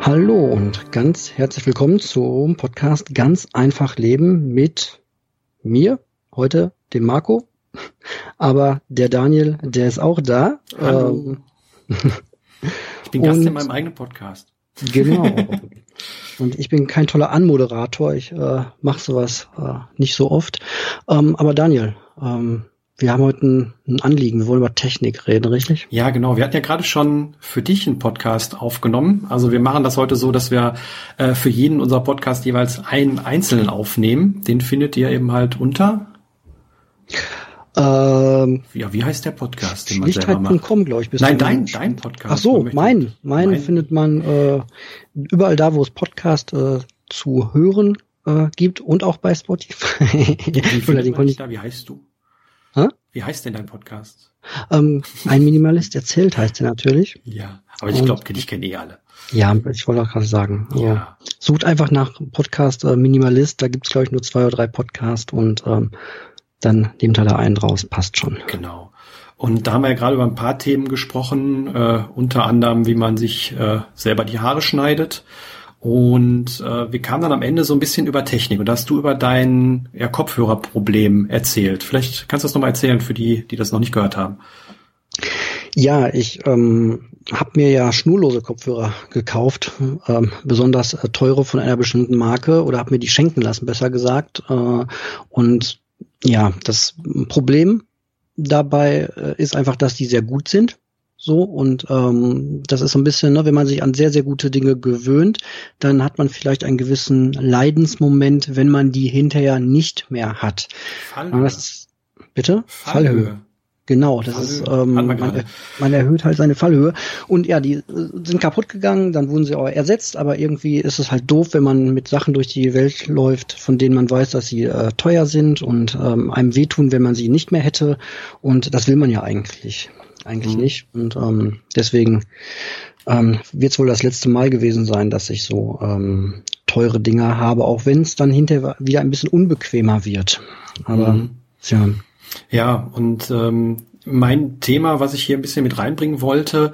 Hallo und ganz herzlich willkommen zum Podcast Ganz einfach leben mit mir, heute dem Marco. Aber der Daniel, der ist auch da. Hallo. Ähm, ich bin Gast in meinem eigenen Podcast. Genau. Und ich bin kein toller Anmoderator. Ich äh, mache sowas äh, nicht so oft. Ähm, aber Daniel, ähm, wir haben heute ein, ein, Anliegen. Wir wollen über Technik reden, richtig? Ja, genau. Wir hatten ja gerade schon für dich einen Podcast aufgenommen. Also wir machen das heute so, dass wir äh, für jeden unser Podcast jeweils einen einzelnen aufnehmen. Den findet ihr eben halt unter. Ähm, ja, wie heißt der Podcast, den man Schlichtheit.com, glaube ich. Bist Nein, dein, dein Podcast. Ach so, mein, mein, mein findet man äh, überall da, wo es Podcast äh, zu hören äh, gibt und auch bei Spotify. Wie, da, wie heißt du? Hä? Wie heißt denn dein Podcast? Ähm, ein Minimalist erzählt heißt er natürlich. Ja, aber ich glaube, dich kennen eh alle. Ja, ich wollte auch gerade sagen. Ja. Sucht einfach nach Podcast äh, Minimalist, da gibt es, glaube ich, nur zwei oder drei Podcasts und ähm, dann nehmt ihr da einen draus, passt schon. Genau. Und da haben wir ja gerade über ein paar Themen gesprochen, äh, unter anderem, wie man sich äh, selber die Haare schneidet und äh, wir kamen dann am Ende so ein bisschen über Technik und da hast du über dein ja, Kopfhörerproblem erzählt. Vielleicht kannst du das nochmal erzählen für die, die das noch nicht gehört haben. Ja, ich ähm, habe mir ja schnurlose Kopfhörer gekauft, ähm, besonders äh, teure von einer bestimmten Marke oder habe mir die schenken lassen, besser gesagt. Äh, und ja, das Problem dabei äh, ist einfach, dass die sehr gut sind. So, und ähm, das ist so ein bisschen, ne, wenn man sich an sehr, sehr gute Dinge gewöhnt, dann hat man vielleicht einen gewissen Leidensmoment, wenn man die hinterher nicht mehr hat. Fallhöhe. Das, bitte? Fallhöhe. Fallhöhe. Genau, das Fallhöhe. ist, ähm, man, man, erhöht halt seine Fallhöhe. Und ja, die äh, sind kaputt gegangen, dann wurden sie auch ersetzt, aber irgendwie ist es halt doof, wenn man mit Sachen durch die Welt läuft, von denen man weiß, dass sie äh, teuer sind und ähm, einem wehtun, wenn man sie nicht mehr hätte. Und das will man ja eigentlich eigentlich mhm. nicht. Und ähm, deswegen ähm, wird es wohl das letzte Mal gewesen sein, dass ich so ähm, teure Dinger habe, auch wenn es dann hinterher wieder ein bisschen unbequemer wird. Aber mhm. ja. Ja, und ähm, mein Thema, was ich hier ein bisschen mit reinbringen wollte,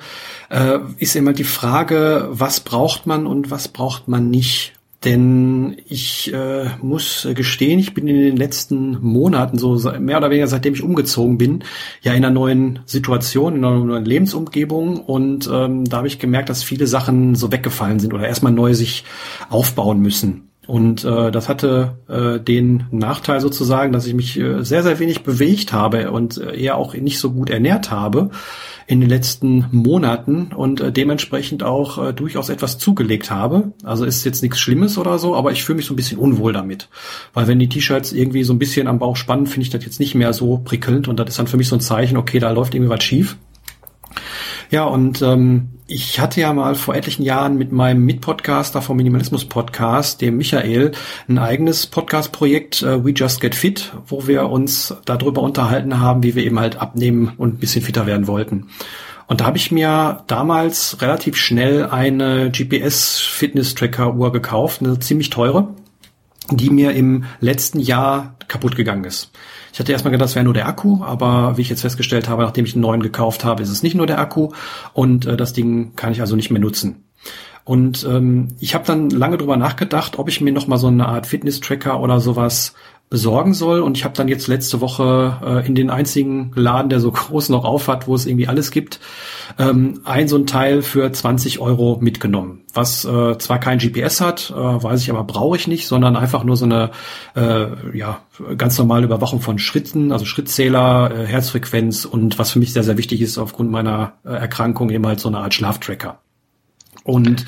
äh, ist immer die Frage, was braucht man und was braucht man nicht. Denn ich äh, muss gestehen, ich bin in den letzten Monaten, so mehr oder weniger seitdem ich umgezogen bin, ja in einer neuen Situation, in einer neuen Lebensumgebung. Und ähm, da habe ich gemerkt, dass viele Sachen so weggefallen sind oder erstmal neu sich aufbauen müssen. Und äh, das hatte äh, den Nachteil sozusagen, dass ich mich äh, sehr, sehr wenig bewegt habe und äh, eher auch nicht so gut ernährt habe in den letzten Monaten und äh, dementsprechend auch äh, durchaus etwas zugelegt habe. Also ist jetzt nichts Schlimmes oder so, aber ich fühle mich so ein bisschen unwohl damit. Weil wenn die T-Shirts irgendwie so ein bisschen am Bauch spannen, finde ich das jetzt nicht mehr so prickelnd und das ist dann für mich so ein Zeichen, okay, da läuft irgendwie was schief. Ja, und ähm, ich hatte ja mal vor etlichen Jahren mit meinem Mitpodcaster vom Minimalismus Podcast, dem Michael, ein eigenes Podcast-Projekt äh, We Just Get Fit, wo wir uns darüber unterhalten haben, wie wir eben halt abnehmen und ein bisschen fitter werden wollten. Und da habe ich mir damals relativ schnell eine GPS-Fitness-Tracker-Uhr gekauft, eine ziemlich teure, die mir im letzten Jahr kaputt gegangen ist. Ich hatte erstmal gedacht, das wäre nur der Akku, aber wie ich jetzt festgestellt habe, nachdem ich einen neuen gekauft habe, ist es nicht nur der Akku und äh, das Ding kann ich also nicht mehr nutzen. Und ähm, ich habe dann lange drüber nachgedacht, ob ich mir noch mal so eine Art Fitness-Tracker oder sowas besorgen soll. Und ich habe dann jetzt letzte Woche äh, in den einzigen Laden, der so groß noch auf hat, wo es irgendwie alles gibt, ähm, ein so ein Teil für 20 Euro mitgenommen. Was äh, zwar kein GPS hat, äh, weiß ich aber brauche ich nicht, sondern einfach nur so eine äh, ja ganz normale Überwachung von Schritten, also Schrittzähler, äh, Herzfrequenz und was für mich sehr sehr wichtig ist aufgrund meiner äh, Erkrankung eben halt so eine Art Schlaftracker. Und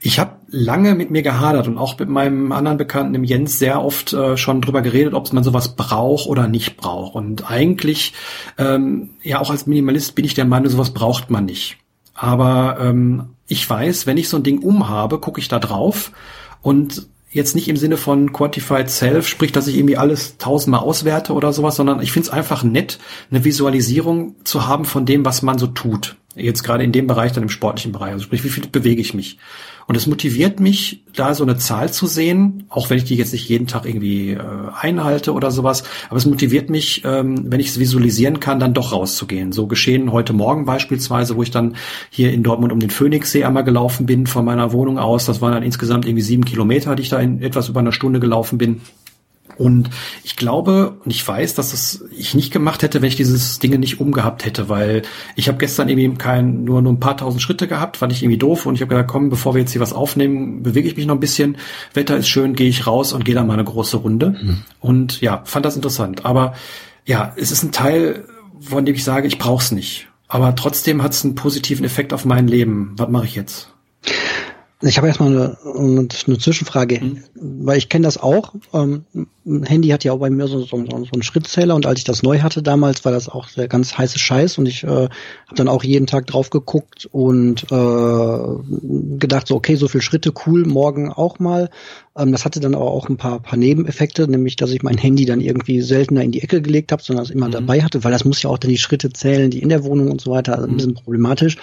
ich habe lange mit mir gehadert und auch mit meinem anderen Bekannten, dem Jens, sehr oft äh, schon drüber geredet, ob man sowas braucht oder nicht braucht. Und eigentlich, ähm, ja, auch als Minimalist bin ich der Meinung, sowas braucht man nicht. Aber ähm, ich weiß, wenn ich so ein Ding umhabe, gucke ich da drauf und jetzt nicht im Sinne von Quantified Self, sprich, dass ich irgendwie alles tausendmal auswerte oder sowas, sondern ich finde es einfach nett, eine Visualisierung zu haben von dem, was man so tut. Jetzt gerade in dem Bereich, dann im sportlichen Bereich. Also sprich, wie viel bewege ich mich? Und es motiviert mich, da so eine Zahl zu sehen, auch wenn ich die jetzt nicht jeden Tag irgendwie äh, einhalte oder sowas. Aber es motiviert mich, ähm, wenn ich es visualisieren kann, dann doch rauszugehen. So geschehen heute Morgen beispielsweise, wo ich dann hier in Dortmund um den Phoenixsee einmal gelaufen bin von meiner Wohnung aus. Das waren dann insgesamt irgendwie sieben Kilometer, die ich da in etwas über einer Stunde gelaufen bin. Und ich glaube und ich weiß, dass das ich nicht gemacht hätte, wenn ich dieses Dinge nicht umgehabt hätte, weil ich habe gestern irgendwie kein, nur, nur ein paar tausend Schritte gehabt, fand ich irgendwie doof und ich habe gesagt, komm, bevor wir jetzt hier was aufnehmen, bewege ich mich noch ein bisschen. Wetter ist schön, gehe ich raus und gehe dann mal eine große Runde. Mhm. Und ja, fand das interessant. Aber ja, es ist ein Teil, von dem ich sage, ich brauch's nicht. Aber trotzdem hat es einen positiven Effekt auf mein Leben. Was mache ich jetzt? Ich habe erstmal eine, eine Zwischenfrage, mhm. weil ich kenne das auch. Ähm, ein Handy hat ja auch bei mir so, so, so, einen Schrittzähler und als ich das neu hatte damals, war das auch der ganz heiße Scheiß und ich äh, habe dann auch jeden Tag drauf geguckt und äh, gedacht so, okay, so viel Schritte, cool, morgen auch mal. Ähm, das hatte dann aber auch ein paar, paar Nebeneffekte, nämlich dass ich mein Handy dann irgendwie seltener in die Ecke gelegt habe, sondern es immer mhm. dabei hatte, weil das muss ja auch dann die Schritte zählen, die in der Wohnung und so weiter, also ein bisschen problematisch.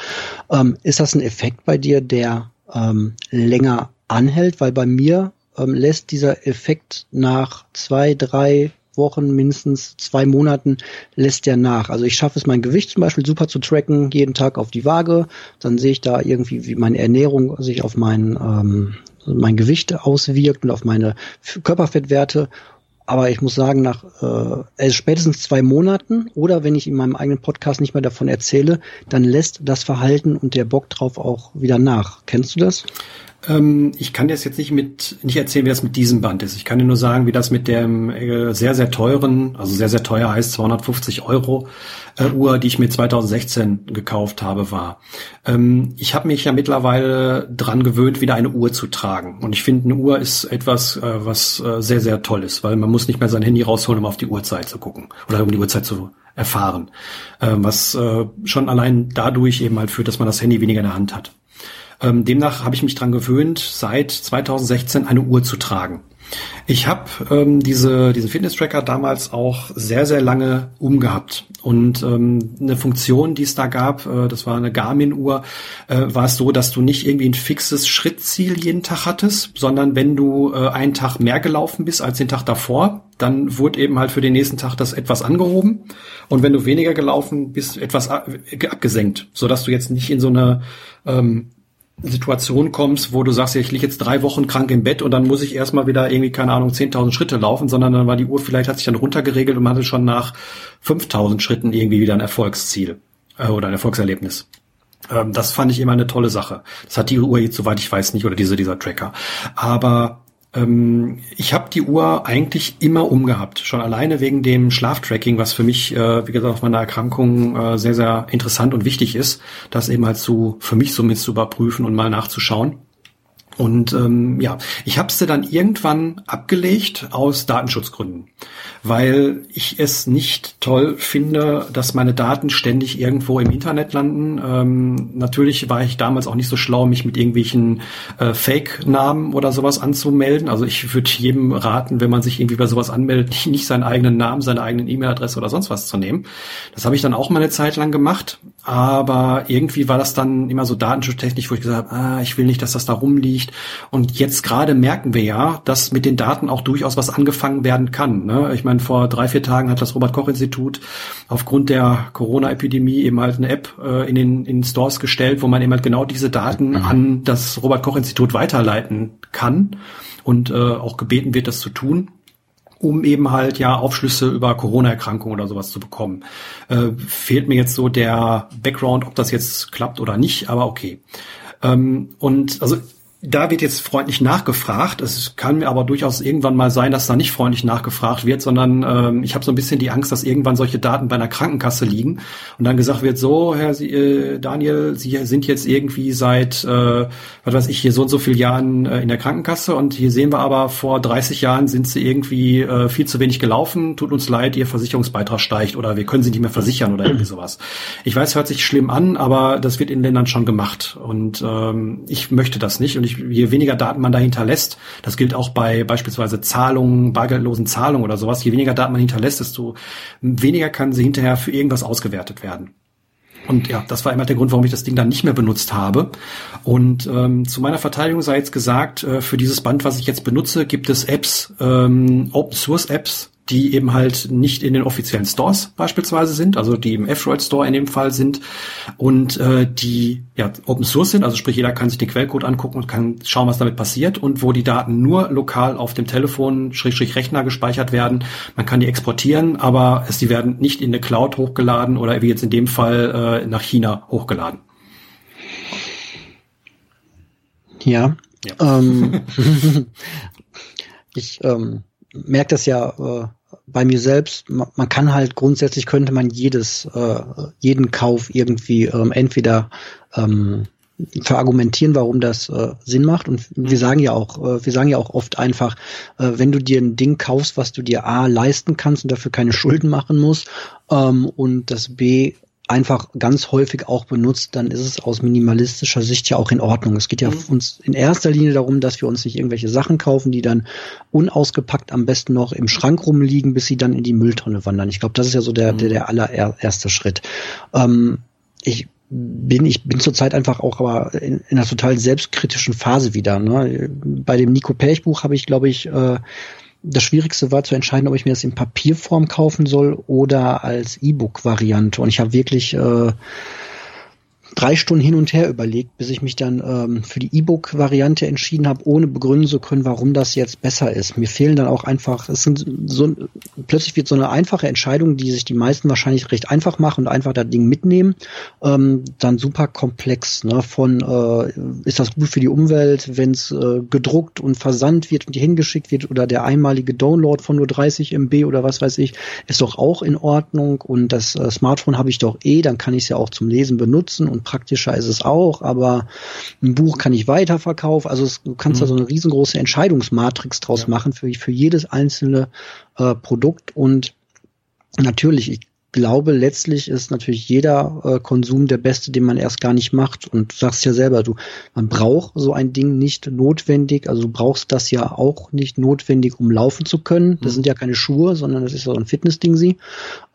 Ähm, ist das ein Effekt bei dir, der ähm, länger anhält, weil bei mir ähm, lässt dieser Effekt nach zwei, drei Wochen, mindestens zwei Monaten, lässt der nach. Also ich schaffe es, mein Gewicht zum Beispiel super zu tracken, jeden Tag auf die Waage. Dann sehe ich da irgendwie, wie meine Ernährung sich auf mein, ähm, mein Gewicht auswirkt und auf meine Körperfettwerte. Aber ich muss sagen, nach äh, spätestens zwei Monaten oder wenn ich in meinem eigenen Podcast nicht mehr davon erzähle, dann lässt das Verhalten und der Bock drauf auch wieder nach. Kennst du das? Ähm, ich kann jetzt jetzt nicht mit nicht erzählen, wie das mit diesem Band ist. Ich kann dir nur sagen, wie das mit dem äh, sehr sehr teuren, also sehr sehr teuer heißt 250 Euro äh, Uhr, die ich mir 2016 gekauft habe, war. Ähm, ich habe mich ja mittlerweile dran gewöhnt, wieder eine Uhr zu tragen. Und ich finde, eine Uhr ist etwas, äh, was äh, sehr sehr toll ist, weil man muss nicht mehr sein Handy rausholen, um auf die Uhrzeit zu gucken oder um die Uhrzeit zu erfahren, ähm, was äh, schon allein dadurch eben halt führt, dass man das Handy weniger in der Hand hat. Ähm, demnach habe ich mich dran gewöhnt, seit 2016 eine Uhr zu tragen. Ich habe ähm, diese, diesen Fitness-Tracker damals auch sehr, sehr lange umgehabt. Und ähm, eine Funktion, die es da gab, äh, das war eine Garmin-Uhr, äh, war es so, dass du nicht irgendwie ein fixes Schrittziel jeden Tag hattest, sondern wenn du äh, einen Tag mehr gelaufen bist als den Tag davor, dann wurde eben halt für den nächsten Tag das etwas angehoben. Und wenn du weniger gelaufen bist, etwas abgesenkt, sodass du jetzt nicht in so eine ähm, Situation kommst, wo du sagst, ich liege jetzt drei Wochen krank im Bett und dann muss ich erstmal wieder irgendwie, keine Ahnung, 10.000 Schritte laufen, sondern dann war die Uhr vielleicht, hat sich dann runtergeregelt und man hatte schon nach 5.000 Schritten irgendwie wieder ein Erfolgsziel äh, oder ein Erfolgserlebnis. Ähm, das fand ich immer eine tolle Sache. Das hat die Uhr jetzt, soweit ich weiß, nicht oder diese, dieser Tracker. Aber ich habe die Uhr eigentlich immer umgehabt, schon alleine wegen dem Schlaftracking, was für mich, äh, wie gesagt, auf meiner Erkrankung äh, sehr, sehr interessant und wichtig ist, das eben halt so für mich so zu überprüfen und mal nachzuschauen. Und ähm, ja, ich habe sie dann irgendwann abgelegt aus Datenschutzgründen, weil ich es nicht toll finde, dass meine Daten ständig irgendwo im Internet landen. Ähm, natürlich war ich damals auch nicht so schlau, mich mit irgendwelchen äh, Fake-Namen oder sowas anzumelden. Also ich würde jedem raten, wenn man sich irgendwie bei sowas anmeldet, nicht seinen eigenen Namen, seine eigenen E-Mail-Adresse oder sonst was zu nehmen. Das habe ich dann auch mal eine Zeit lang gemacht, aber irgendwie war das dann immer so datenschutztechnisch, wo ich gesagt habe, ah, ich will nicht, dass das da rumliegt nicht. Und jetzt gerade merken wir ja, dass mit den Daten auch durchaus was angefangen werden kann. Ne? Ich meine, vor drei, vier Tagen hat das Robert-Koch-Institut aufgrund der Corona-Epidemie eben halt eine App äh, in den in Stores gestellt, wo man eben halt genau diese Daten mhm. an das Robert-Koch-Institut weiterleiten kann und äh, auch gebeten wird, das zu tun um eben halt ja Aufschlüsse über Corona-Erkrankungen oder sowas zu bekommen. Äh, fehlt mir jetzt so der Background, ob das jetzt klappt oder nicht, aber okay. Ähm, und also da wird jetzt freundlich nachgefragt. Es kann mir aber durchaus irgendwann mal sein, dass da nicht freundlich nachgefragt wird, sondern ähm, ich habe so ein bisschen die Angst, dass irgendwann solche Daten bei einer Krankenkasse liegen und dann gesagt wird, so, Herr Sie, äh, Daniel, Sie sind jetzt irgendwie seit, äh, was weiß ich, hier so und so viele Jahren äh, in der Krankenkasse und hier sehen wir aber, vor 30 Jahren sind Sie irgendwie äh, viel zu wenig gelaufen, tut uns leid, Ihr Versicherungsbeitrag steigt oder wir können Sie nicht mehr versichern oder irgendwie sowas. Ich weiß, hört sich schlimm an, aber das wird in Ländern schon gemacht und ähm, ich möchte das nicht und ich je weniger Daten man da hinterlässt, das gilt auch bei beispielsweise Zahlungen, bargeldlosen Zahlungen oder sowas, je weniger Daten man hinterlässt, desto weniger kann sie hinterher für irgendwas ausgewertet werden. Und ja, das war immer der Grund, warum ich das Ding dann nicht mehr benutzt habe. Und ähm, zu meiner Verteidigung sei jetzt gesagt, äh, für dieses Band, was ich jetzt benutze, gibt es Apps, ähm, Open Source Apps, die eben halt nicht in den offiziellen Stores beispielsweise sind, also die im F-Droid Store in dem Fall sind und äh, die ja Open Source sind, also sprich jeder kann sich den Quellcode angucken und kann schauen, was damit passiert und wo die Daten nur lokal auf dem Telefon Schrägstrich Rechner gespeichert werden. Man kann die exportieren, aber es, die werden nicht in eine Cloud hochgeladen oder wie jetzt in dem Fall äh, nach China hochgeladen. Ja. ja. Ähm, ich ähm, merke das ja äh, bei mir selbst. Man, kann halt grundsätzlich könnte man jedes, äh, jeden Kauf irgendwie ähm, entweder ähm, verargumentieren, warum das äh, Sinn macht. Und wir mhm. sagen ja auch, äh, wir sagen ja auch oft einfach, äh, wenn du dir ein Ding kaufst, was du dir A leisten kannst und dafür keine Schulden machen musst, ähm, und das B einfach ganz häufig auch benutzt, dann ist es aus minimalistischer Sicht ja auch in Ordnung. Es geht ja mhm. uns in erster Linie darum, dass wir uns nicht irgendwelche Sachen kaufen, die dann unausgepackt am besten noch im Schrank rumliegen, bis sie dann in die Mülltonne wandern. Ich glaube, das ist ja so der, mhm. der, der allererste Schritt. Ähm, ich bin ich bin zurzeit einfach auch aber in, in einer total selbstkritischen Phase wieder. Ne? Bei dem Nico Perch Buch habe ich, glaube ich, äh, das Schwierigste war zu entscheiden, ob ich mir das in Papierform kaufen soll oder als E-Book-Variante. Und ich habe wirklich äh, drei Stunden hin und her überlegt, bis ich mich dann ähm, für die E-Book-Variante entschieden habe, ohne begründen zu können, warum das jetzt besser ist. Mir fehlen dann auch einfach, es sind so plötzlich wird so eine einfache Entscheidung, die sich die meisten wahrscheinlich recht einfach machen und einfach das Ding mitnehmen, ähm, dann super komplex. Ne? Von äh, ist das gut für die Umwelt, wenn es äh, gedruckt und versandt wird und dir hingeschickt wird oder der einmalige Download von nur 30 MB oder was weiß ich, ist doch auch in Ordnung und das äh, Smartphone habe ich doch eh, dann kann ich es ja auch zum Lesen benutzen und praktischer ist es auch, aber ein Buch kann ich weiterverkaufen. Also es, du kannst mhm. da so eine riesengroße Entscheidungsmatrix draus ja. machen für, für jedes einzelne äh, Produkt und natürlich, ich glaube, letztlich ist natürlich jeder äh, Konsum der beste, den man erst gar nicht macht. Und du sagst ja selber, du, man braucht so ein Ding nicht notwendig. Also du brauchst das ja auch nicht notwendig, um laufen zu können. Das mhm. sind ja keine Schuhe, sondern das ist so ein Fitnessding sie.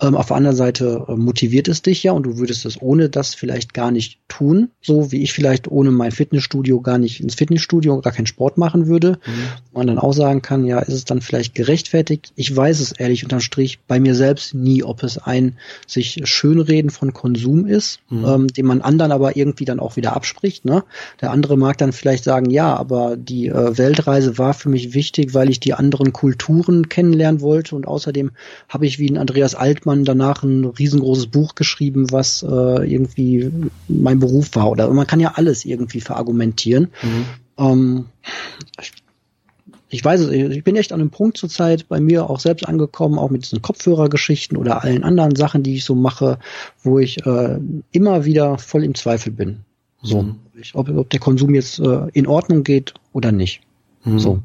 Ähm, auf der anderen Seite äh, motiviert es dich ja und du würdest es ohne das vielleicht gar nicht tun. So wie ich vielleicht ohne mein Fitnessstudio gar nicht ins Fitnessstudio gar keinen Sport machen würde. Mhm. Man dann auch sagen kann, ja, ist es dann vielleicht gerechtfertigt? Ich weiß es ehrlich unterm Strich bei mir selbst nie, ob es ein sich Schönreden von Konsum ist, mhm. ähm, den man anderen aber irgendwie dann auch wieder abspricht. Ne? Der andere mag dann vielleicht sagen, ja, aber die äh, Weltreise war für mich wichtig, weil ich die anderen Kulturen kennenlernen wollte und außerdem habe ich wie ein Andreas Altmann danach ein riesengroßes Buch geschrieben, was äh, irgendwie mein Beruf war. Oder man kann ja alles irgendwie verargumentieren. Mhm. Ähm, ich ich weiß es, ich bin echt an einem Punkt zurzeit bei mir auch selbst angekommen, auch mit diesen Kopfhörergeschichten oder allen anderen Sachen, die ich so mache, wo ich äh, immer wieder voll im Zweifel bin. So, mhm. ob, ob der Konsum jetzt äh, in Ordnung geht oder nicht. Mhm. So.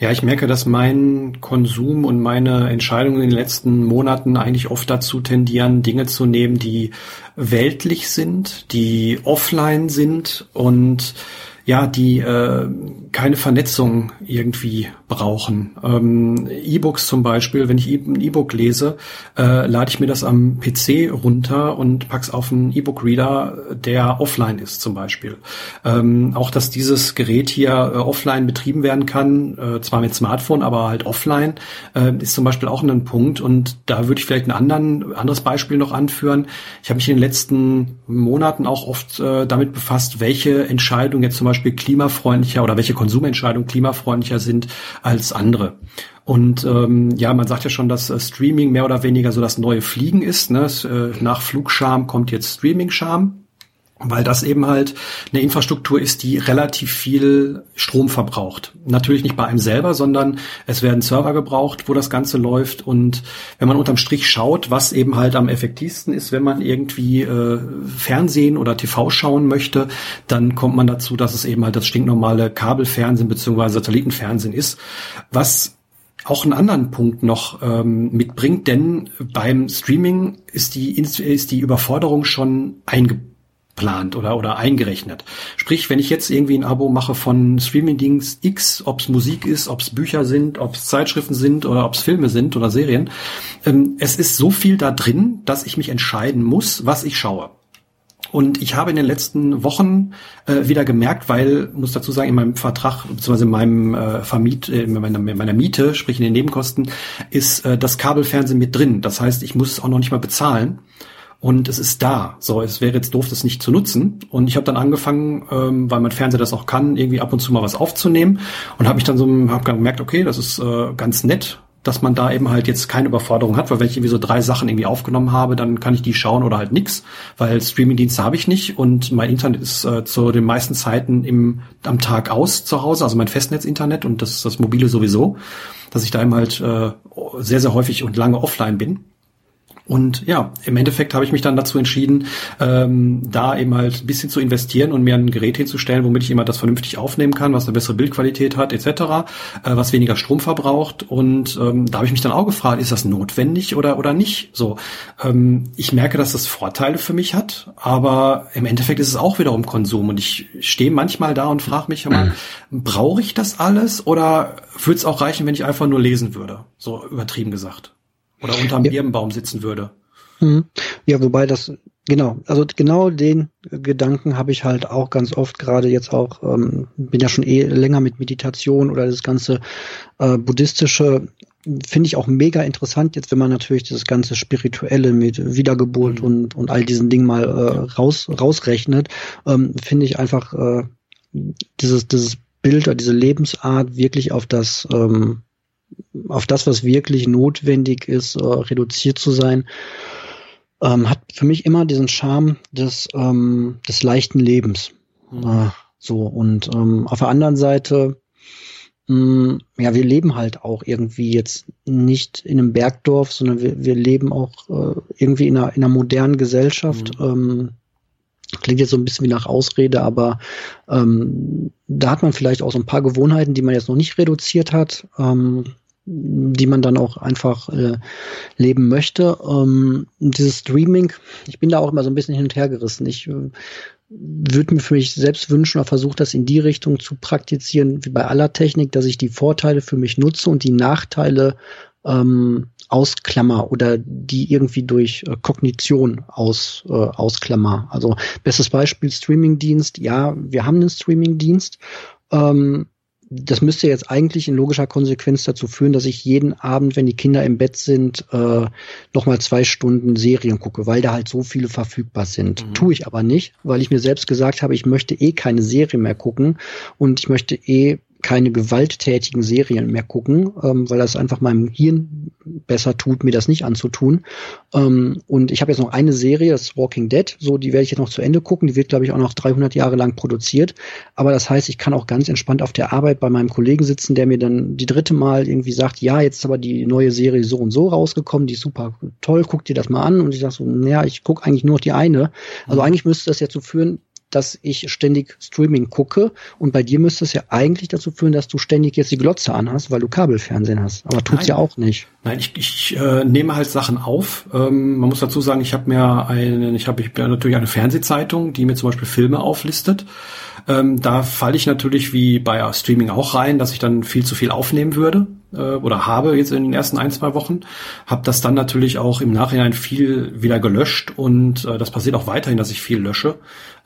Ja, ich merke, dass mein Konsum und meine Entscheidungen in den letzten Monaten eigentlich oft dazu tendieren, Dinge zu nehmen, die weltlich sind, die offline sind und ja, die äh, keine Vernetzung irgendwie brauchen. Ähm, E-Books zum Beispiel, wenn ich ein E-Book lese, äh, lade ich mir das am PC runter und pack's auf einen E-Book-Reader, der offline ist zum Beispiel. Ähm, auch, dass dieses Gerät hier äh, offline betrieben werden kann, äh, zwar mit Smartphone, aber halt offline, äh, ist zum Beispiel auch ein Punkt. Und da würde ich vielleicht ein anderen, anderes Beispiel noch anführen. Ich habe mich in den letzten Monaten auch oft äh, damit befasst, welche Entscheidungen jetzt zum Beispiel klimafreundlicher oder welche Konsumentscheidungen klimafreundlicher sind als andere. Und ähm, ja, man sagt ja schon, dass äh, Streaming mehr oder weniger so das neue Fliegen ist. Ne? Äh, nach Flugscham kommt jetzt Streaming-Scham weil das eben halt eine Infrastruktur ist, die relativ viel Strom verbraucht. Natürlich nicht bei einem selber, sondern es werden Server gebraucht, wo das Ganze läuft. Und wenn man unterm Strich schaut, was eben halt am effektivsten ist, wenn man irgendwie äh, Fernsehen oder TV schauen möchte, dann kommt man dazu, dass es eben halt das stinknormale Kabelfernsehen beziehungsweise Satellitenfernsehen ist, was auch einen anderen Punkt noch ähm, mitbringt, denn beim Streaming ist die, ist die Überforderung schon eingebaut geplant oder, oder eingerechnet. Sprich, wenn ich jetzt irgendwie ein Abo mache von Streamingdings X, ob es Musik ist, ob es Bücher sind, ob es Zeitschriften sind oder ob es Filme sind oder Serien, ähm, es ist so viel da drin, dass ich mich entscheiden muss, was ich schaue. Und ich habe in den letzten Wochen äh, wieder gemerkt, weil, muss dazu sagen, in meinem Vertrag, beziehungsweise in meinem äh, Vermiet, äh, in meiner, in meiner Miete, sprich in den Nebenkosten, ist äh, das Kabelfernsehen mit drin. Das heißt, ich muss es auch noch nicht mal bezahlen. Und es ist da. So, es wäre jetzt doof, das nicht zu nutzen. Und ich habe dann angefangen, ähm, weil mein Fernseher das auch kann, irgendwie ab und zu mal was aufzunehmen und habe mich dann so hab gemerkt, okay, das ist äh, ganz nett dass man da eben halt jetzt keine Überforderung hat, weil wenn ich irgendwie so drei Sachen irgendwie aufgenommen habe, dann kann ich die schauen oder halt nix, weil Streamingdienste habe ich nicht und mein Internet ist äh, zu den meisten Zeiten im, am Tag aus zu Hause, also mein Festnetz-Internet und das, das mobile sowieso, dass ich da eben halt äh, sehr, sehr häufig und lange offline bin. Und ja, im Endeffekt habe ich mich dann dazu entschieden, ähm, da eben halt ein bisschen zu investieren und mir ein Gerät hinzustellen, womit ich immer das vernünftig aufnehmen kann, was eine bessere Bildqualität hat, etc., äh, was weniger Strom verbraucht. Und ähm, da habe ich mich dann auch gefragt, ist das notwendig oder oder nicht? So, ähm, ich merke, dass das Vorteile für mich hat, aber im Endeffekt ist es auch wiederum Konsum. Und ich stehe manchmal da und frage mich immer, mhm. brauche ich das alles oder würde es auch reichen, wenn ich einfach nur lesen würde? So übertrieben gesagt. Oder unterm ja. Birnbaum sitzen würde. Mhm. Ja, wobei das, genau, also genau den Gedanken habe ich halt auch ganz oft, gerade jetzt auch, ähm, bin ja schon eh länger mit Meditation oder das ganze äh, buddhistische finde ich auch mega interessant jetzt, wenn man natürlich das ganze Spirituelle mit Wiedergeburt mhm. und, und all diesen Dingen mal äh, raus, rausrechnet, ähm, finde ich einfach äh, dieses, dieses Bild oder diese Lebensart wirklich auf das ähm, auf das, was wirklich notwendig ist, äh, reduziert zu sein, ähm, hat für mich immer diesen Charme des, ähm, des leichten Lebens. Mhm. Äh, so, und ähm, auf der anderen Seite, mh, mm, ja, wir leben halt auch irgendwie jetzt nicht in einem Bergdorf, sondern wir, wir leben auch äh, irgendwie in einer, in einer modernen Gesellschaft. Mhm. Ähm, Klingt jetzt so ein bisschen wie nach Ausrede, aber ähm, da hat man vielleicht auch so ein paar Gewohnheiten, die man jetzt noch nicht reduziert hat. Ähm, die man dann auch einfach äh, leben möchte. Ähm, dieses Streaming, ich bin da auch immer so ein bisschen hin und her gerissen. Ich äh, würde mir für mich selbst wünschen oder versuche das in die Richtung zu praktizieren, wie bei aller Technik, dass ich die Vorteile für mich nutze und die Nachteile ähm, ausklammer oder die irgendwie durch äh, Kognition aus, äh, ausklammer. Also bestes Beispiel Streamingdienst. Ja, wir haben einen Streamingdienst. Ähm, das müsste jetzt eigentlich in logischer Konsequenz dazu führen, dass ich jeden Abend, wenn die Kinder im Bett sind, äh, nochmal zwei Stunden Serien gucke, weil da halt so viele verfügbar sind. Mhm. Tue ich aber nicht, weil ich mir selbst gesagt habe, ich möchte eh keine Serie mehr gucken und ich möchte eh keine gewalttätigen Serien mehr gucken, ähm, weil das einfach meinem Hirn besser tut, mir das nicht anzutun. Ähm, und ich habe jetzt noch eine Serie, das ist Walking Dead, so die werde ich jetzt noch zu Ende gucken. Die wird, glaube ich, auch noch 300 Jahre lang produziert. Aber das heißt, ich kann auch ganz entspannt auf der Arbeit bei meinem Kollegen sitzen, der mir dann die dritte Mal irgendwie sagt, ja, jetzt ist aber die neue Serie so und so rausgekommen, die ist super toll, guck dir das mal an. Und ich sage so, naja, ich gucke eigentlich nur die eine. Also mhm. eigentlich müsste das ja zu führen, dass ich ständig Streaming gucke. Und bei dir müsste es ja eigentlich dazu führen, dass du ständig jetzt die Glotze anhast, weil du Kabelfernsehen hast. Aber tut's Nein. ja auch nicht. Nein, ich, ich äh, nehme halt Sachen auf. Ähm, man muss dazu sagen, ich habe mir eine, ich habe ich natürlich eine Fernsehzeitung, die mir zum Beispiel Filme auflistet. Ähm, da falle ich natürlich wie bei Streaming auch rein, dass ich dann viel zu viel aufnehmen würde oder habe jetzt in den ersten ein, zwei Wochen. Habe das dann natürlich auch im Nachhinein viel wieder gelöscht und äh, das passiert auch weiterhin, dass ich viel lösche.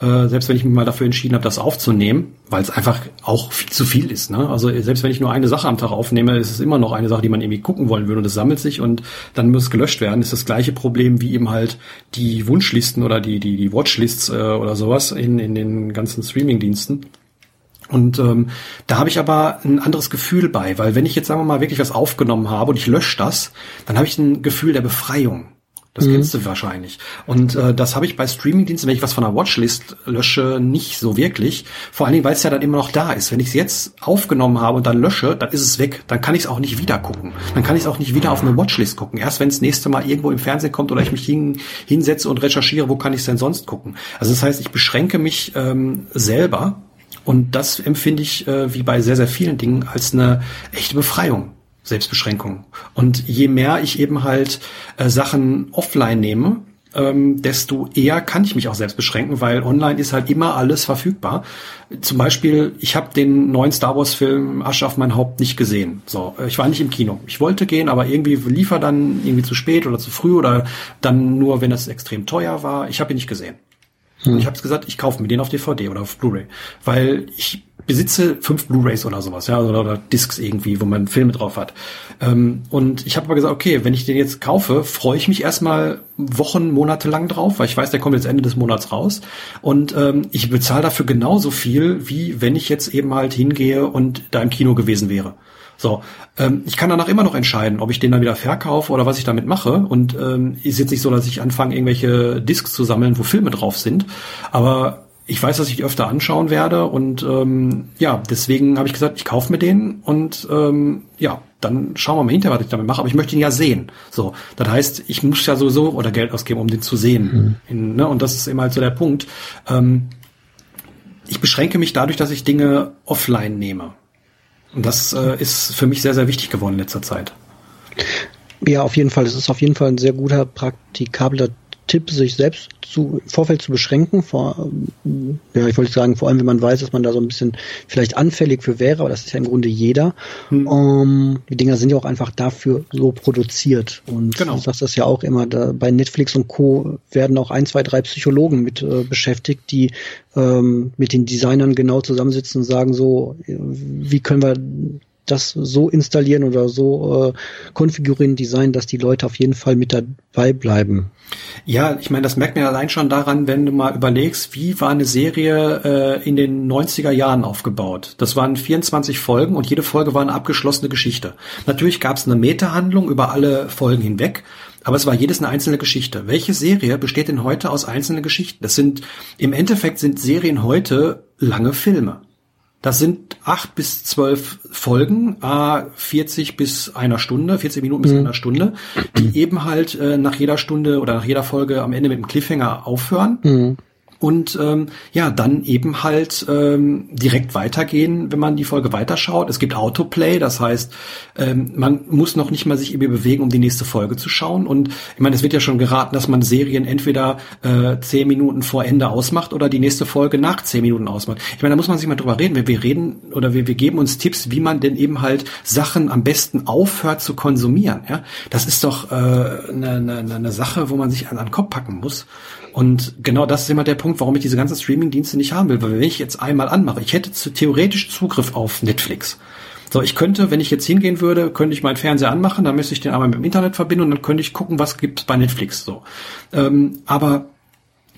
Äh, selbst wenn ich mich mal dafür entschieden habe, das aufzunehmen, weil es einfach auch viel zu viel ist. Ne? Also selbst wenn ich nur eine Sache am Tag aufnehme, ist es immer noch eine Sache, die man irgendwie gucken wollen würde und es sammelt sich und dann muss gelöscht werden. Das ist das gleiche Problem wie eben halt die Wunschlisten oder die, die, die Watchlists äh, oder sowas in, in den ganzen Streaming-Diensten. Und ähm, da habe ich aber ein anderes Gefühl bei, weil wenn ich jetzt sagen wir mal wirklich was aufgenommen habe und ich lösche das, dann habe ich ein Gefühl der Befreiung. Das mhm. kennst du wahrscheinlich. Und äh, das habe ich bei Streamingdiensten, wenn ich was von einer Watchlist lösche, nicht so wirklich. Vor allen Dingen, weil es ja dann immer noch da ist. Wenn ich es jetzt aufgenommen habe und dann lösche, dann ist es weg. Dann kann ich es auch nicht wieder gucken. Dann kann ich es auch nicht wieder auf eine Watchlist gucken. Erst wenn es nächste Mal irgendwo im Fernsehen kommt oder ich mich hin, hinsetze und recherchiere, wo kann ich es denn sonst gucken. Also das heißt, ich beschränke mich ähm, selber und das empfinde ich, äh, wie bei sehr, sehr vielen Dingen, als eine echte Befreiung. Selbstbeschränkung. Und je mehr ich eben halt äh, Sachen offline nehme, ähm, desto eher kann ich mich auch selbst beschränken, weil online ist halt immer alles verfügbar. Zum Beispiel, ich habe den neuen Star Wars Film Asche auf mein Haupt nicht gesehen. So, äh, ich war nicht im Kino. Ich wollte gehen, aber irgendwie lief er dann irgendwie zu spät oder zu früh oder dann nur, wenn es extrem teuer war. Ich habe ihn nicht gesehen. Hm. Und ich habe gesagt, ich kaufe mir den auf DVD oder auf Blu-ray, weil ich besitze fünf Blu-rays oder sowas, ja, oder, oder Discs irgendwie, wo man Filme drauf hat. Ähm, und ich habe aber gesagt, okay, wenn ich den jetzt kaufe, freue ich mich erstmal Wochen, Monate lang drauf, weil ich weiß, der kommt jetzt Ende des Monats raus. Und ähm, ich bezahle dafür genauso viel, wie wenn ich jetzt eben halt hingehe und da im Kino gewesen wäre. So, ähm, ich kann danach immer noch entscheiden, ob ich den dann wieder verkaufe oder was ich damit mache. Und ähm, ist jetzt nicht so, dass ich anfange, irgendwelche Discs zu sammeln, wo Filme drauf sind. Aber ich weiß, dass ich die öfter anschauen werde und ähm, ja, deswegen habe ich gesagt, ich kaufe mir den und ähm, ja, dann schauen wir mal hinterher, was ich damit mache. Aber ich möchte ihn ja sehen. So, das heißt, ich muss ja sowieso oder Geld ausgeben, um den zu sehen. Mhm. In, ne? Und das ist immer halt so der Punkt. Ähm, ich beschränke mich dadurch, dass ich Dinge offline nehme. Und das äh, ist für mich sehr, sehr wichtig geworden in letzter Zeit. Ja, auf jeden Fall. Es ist auf jeden Fall ein sehr guter, praktikabler Tipp, sich selbst zu, im Vorfeld zu beschränken. Vor, ja, ich wollte sagen, vor allem, wenn man weiß, dass man da so ein bisschen vielleicht anfällig für wäre, aber das ist ja im Grunde jeder. Hm. Um, ähm, die Dinger sind ja auch einfach dafür so produziert. Und genau. du sagst das ja auch immer, da, bei Netflix und Co. werden auch ein, zwei, drei Psychologen mit äh, beschäftigt, die ähm, mit den Designern genau zusammensitzen und sagen so, wie können wir das so installieren oder so äh, konfigurieren, designen, dass die Leute auf jeden Fall mit dabei bleiben. Ja, ich meine, das merkt man allein schon daran, wenn du mal überlegst, wie war eine Serie äh, in den 90er Jahren aufgebaut. Das waren 24 Folgen und jede Folge war eine abgeschlossene Geschichte. Natürlich gab es eine Meta-Handlung über alle Folgen hinweg, aber es war jedes eine einzelne Geschichte. Welche Serie besteht denn heute aus einzelnen Geschichten? Das sind, im Endeffekt sind Serien heute lange Filme. Das sind acht bis zwölf Folgen, a 40 bis einer Stunde, 40 Minuten bis mhm. einer Stunde, die eben halt äh, nach jeder Stunde oder nach jeder Folge am Ende mit dem Cliffhanger aufhören. Mhm und ähm, ja, dann eben halt ähm, direkt weitergehen, wenn man die Folge weiterschaut. Es gibt Autoplay, das heißt, ähm, man muss noch nicht mal sich irgendwie bewegen, um die nächste Folge zu schauen. Und ich meine, es wird ja schon geraten, dass man Serien entweder äh, zehn Minuten vor Ende ausmacht oder die nächste Folge nach zehn Minuten ausmacht. Ich meine, da muss man sich mal drüber reden. Wir, wir reden oder wir, wir geben uns Tipps, wie man denn eben halt Sachen am besten aufhört zu konsumieren. Ja, das ist doch eine äh, ne, ne, ne Sache, wo man sich an, an den Kopf packen muss. Und genau das ist immer der Punkt, warum ich diese ganzen Streaming-Dienste nicht haben will. Weil wenn ich jetzt einmal anmache, ich hätte zu, theoretisch Zugriff auf Netflix. So, ich könnte, wenn ich jetzt hingehen würde, könnte ich meinen Fernseher anmachen, dann müsste ich den einmal mit dem Internet verbinden und dann könnte ich gucken, was gibt's bei Netflix. So, ähm, aber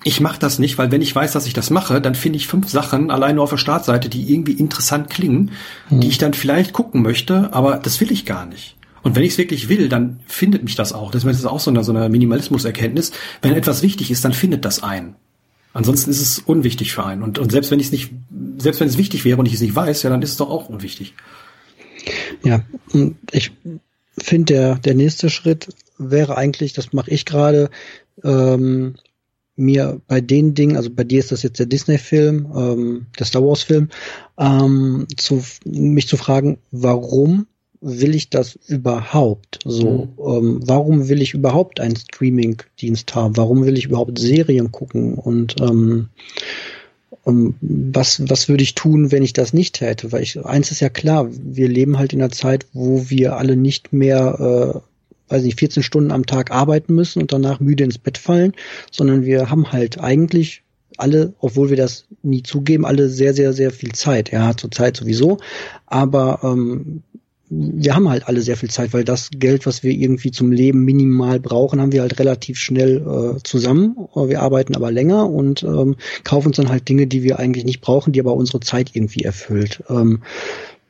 ich mache das nicht, weil wenn ich weiß, dass ich das mache, dann finde ich fünf Sachen allein nur auf der Startseite, die irgendwie interessant klingen, mhm. die ich dann vielleicht gucken möchte, aber das will ich gar nicht. Und wenn ich es wirklich will, dann findet mich das auch. Das ist auch so eine, so eine Minimalismus-Erkenntnis. Wenn etwas wichtig ist, dann findet das ein. Ansonsten ist es unwichtig für einen. Und, und selbst wenn ich es nicht, selbst wenn es wichtig wäre und ich es nicht weiß, ja, dann ist es doch auch unwichtig. Ja, ich finde, der, der nächste Schritt wäre eigentlich, das mache ich gerade, ähm, mir bei den Dingen, also bei dir ist das jetzt der Disney-Film, ähm, der Star Wars-Film, ähm, zu, mich zu fragen, warum will ich das überhaupt? So, mhm. ähm, warum will ich überhaupt einen Streaming-Dienst haben? Warum will ich überhaupt Serien gucken? Und ähm, um, was, was würde ich tun, wenn ich das nicht hätte? Weil ich, eins ist ja klar, wir leben halt in einer Zeit, wo wir alle nicht mehr, äh, weiß nicht, 14 Stunden am Tag arbeiten müssen und danach müde ins Bett fallen, sondern wir haben halt eigentlich alle, obwohl wir das nie zugeben, alle sehr, sehr, sehr viel Zeit. Ja, zur Zeit sowieso. Aber ähm, wir haben halt alle sehr viel Zeit, weil das Geld, was wir irgendwie zum Leben minimal brauchen, haben wir halt relativ schnell äh, zusammen. Wir arbeiten aber länger und ähm, kaufen uns dann halt Dinge, die wir eigentlich nicht brauchen, die aber unsere Zeit irgendwie erfüllt. Ähm,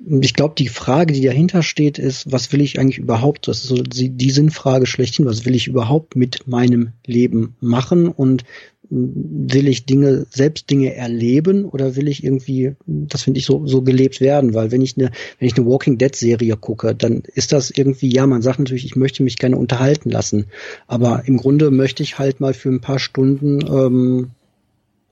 ich glaube, die Frage, die dahinter steht, ist, was will ich eigentlich überhaupt? Das ist so die, die Sinnfrage schlechthin. Was will ich überhaupt mit meinem Leben machen? Und will ich Dinge, selbst Dinge erleben oder will ich irgendwie, das finde ich so, so gelebt werden, weil wenn ich eine, wenn ich eine Walking Dead Serie gucke, dann ist das irgendwie, ja, man sagt natürlich, ich möchte mich gerne unterhalten lassen, aber im Grunde möchte ich halt mal für ein paar Stunden ähm,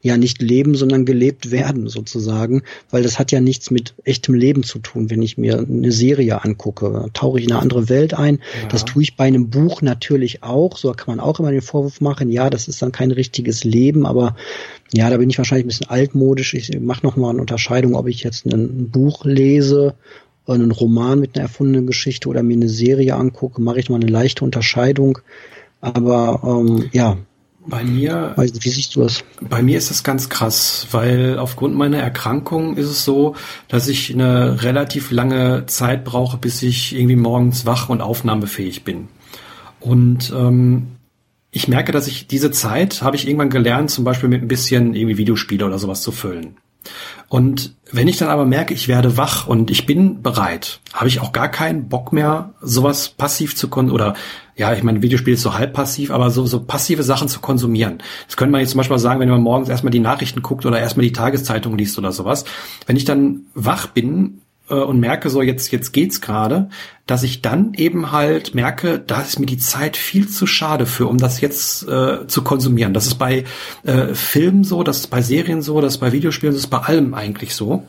ja nicht leben, sondern gelebt werden sozusagen, weil das hat ja nichts mit echtem Leben zu tun, wenn ich mir eine Serie angucke. Tauche ich in eine andere Welt ein. Ja. Das tue ich bei einem Buch natürlich auch. So kann man auch immer den Vorwurf machen, ja, das ist dann kein richtiges Leben, aber ja, da bin ich wahrscheinlich ein bisschen altmodisch. Ich mache nochmal eine Unterscheidung, ob ich jetzt ein Buch lese einen Roman mit einer erfundenen Geschichte oder mir eine Serie angucke, mache ich mal eine leichte Unterscheidung. Aber ähm, ja, Bei mir. Wie siehst du das? Bei mir ist das ganz krass, weil aufgrund meiner Erkrankung ist es so, dass ich eine relativ lange Zeit brauche, bis ich irgendwie morgens wach und aufnahmefähig bin. Und ähm, ich merke, dass ich diese Zeit habe ich irgendwann gelernt, zum Beispiel mit ein bisschen irgendwie Videospiele oder sowas zu füllen. Und wenn ich dann aber merke, ich werde wach und ich bin bereit, habe ich auch gar keinen Bock mehr, sowas passiv zu kon oder ja, ich meine, Videospiel ist so halb passiv, aber so, so passive Sachen zu konsumieren. Das könnte man jetzt zum Beispiel sagen, wenn man morgens erstmal die Nachrichten guckt oder erstmal die Tageszeitung liest oder sowas. Wenn ich dann wach bin äh, und merke so, jetzt, jetzt geht's gerade, dass ich dann eben halt merke, da ist mir die Zeit viel zu schade für, um das jetzt äh, zu konsumieren. Das ist bei äh, Filmen so, das ist bei Serien so, das ist bei Videospielen, das ist bei allem eigentlich so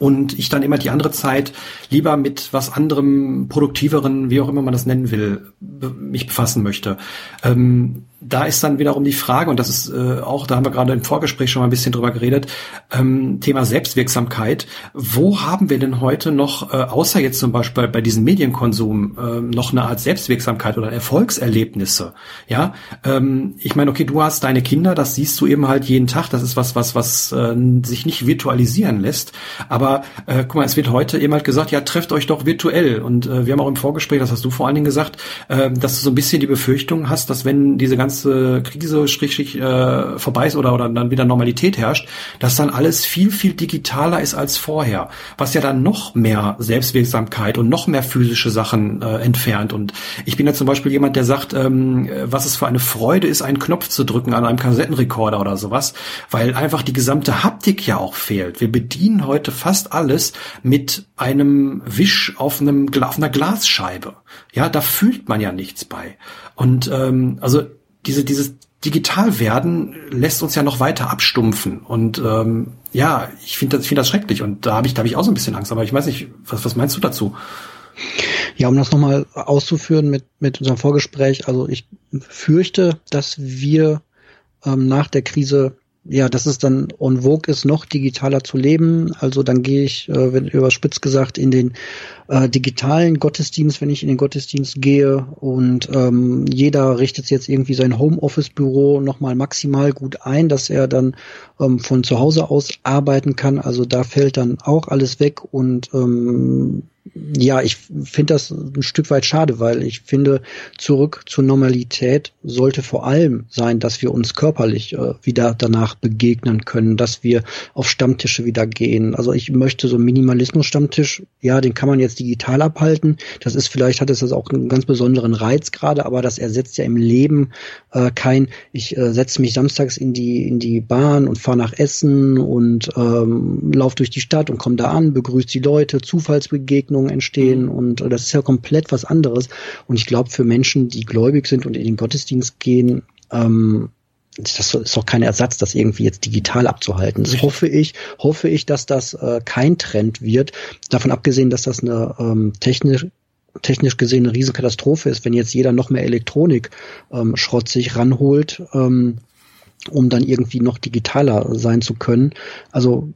und ich dann immer die andere Zeit lieber mit was anderem, produktiveren, wie auch immer man das nennen will, mich befassen möchte. Ähm, da ist dann wiederum die Frage, und das ist äh, auch, da haben wir gerade im Vorgespräch schon mal ein bisschen drüber geredet, ähm, Thema Selbstwirksamkeit. Wo haben wir denn heute noch, äh, außer jetzt zum Beispiel bei diesem Medienkonsum, äh, noch eine Art Selbstwirksamkeit oder Erfolgserlebnisse? Ja, ähm, ich meine, okay, du hast deine Kinder, das siehst du eben halt jeden Tag, das ist was, was, was äh, sich nicht virtualisieren lässt. Aber äh, guck mal, es wird heute eben halt gesagt, ja, trefft euch doch virtuell. Und äh, wir haben auch im Vorgespräch, das hast du vor allen Dingen gesagt, äh, dass du so ein bisschen die Befürchtung hast, dass wenn diese ganze ganze Krise schrägstrich äh, vorbei ist oder, oder dann wieder Normalität herrscht, dass dann alles viel, viel digitaler ist als vorher. Was ja dann noch mehr Selbstwirksamkeit und noch mehr physische Sachen äh, entfernt. Und ich bin ja zum Beispiel jemand, der sagt, ähm, was es für eine Freude ist, einen Knopf zu drücken an einem Kassettenrekorder oder sowas, weil einfach die gesamte Haptik ja auch fehlt. Wir bedienen heute fast alles mit einem Wisch auf, einem, auf einer Glasscheibe. Ja, da fühlt man ja nichts bei. Und ähm, also diese, dieses Digitalwerden lässt uns ja noch weiter abstumpfen. Und ähm, ja, ich finde das, ich das schrecklich und da habe ich, da ich auch so ein bisschen Angst. Aber ich weiß nicht, was, was meinst du dazu? Ja, um das nochmal auszuführen mit, mit unserem Vorgespräch, also ich fürchte, dass wir ähm, nach der Krise ja, dass es dann on vogue ist, noch digitaler zu leben. Also dann gehe ich, äh, wenn überspitzt gesagt, in den äh, digitalen Gottesdienst, wenn ich in den Gottesdienst gehe und ähm, jeder richtet jetzt irgendwie sein Homeoffice-Büro nochmal maximal gut ein, dass er dann ähm, von zu Hause aus arbeiten kann. Also da fällt dann auch alles weg und ähm, ja, ich finde das ein Stück weit schade, weil ich finde, zurück zur Normalität sollte vor allem sein, dass wir uns körperlich äh, wieder danach begegnen können, dass wir auf Stammtische wieder gehen. Also ich möchte so Minimalismus-Stammtisch, ja, den kann man jetzt digital abhalten. Das ist vielleicht, hat es das auch einen ganz besonderen Reiz gerade, aber das ersetzt ja im Leben äh, kein, ich äh, setze mich samstags in die, in die Bahn und fahre nach Essen und ähm, laufe durch die Stadt und komme da an, begrüße die Leute, Zufallsbegegnungen, Hoffnungen entstehen mhm. und das ist ja komplett was anderes. Und ich glaube, für Menschen, die gläubig sind und in den Gottesdienst gehen, ähm, das ist doch kein Ersatz, das irgendwie jetzt digital abzuhalten. Das hoffe ich, hoffe ich, dass das äh, kein Trend wird. Davon abgesehen, dass das eine ähm, technisch technisch gesehen eine Riesenkatastrophe ist, wenn jetzt jeder noch mehr Elektronik ähm, Schrott sich ranholt, ähm, um dann irgendwie noch digitaler sein zu können. Also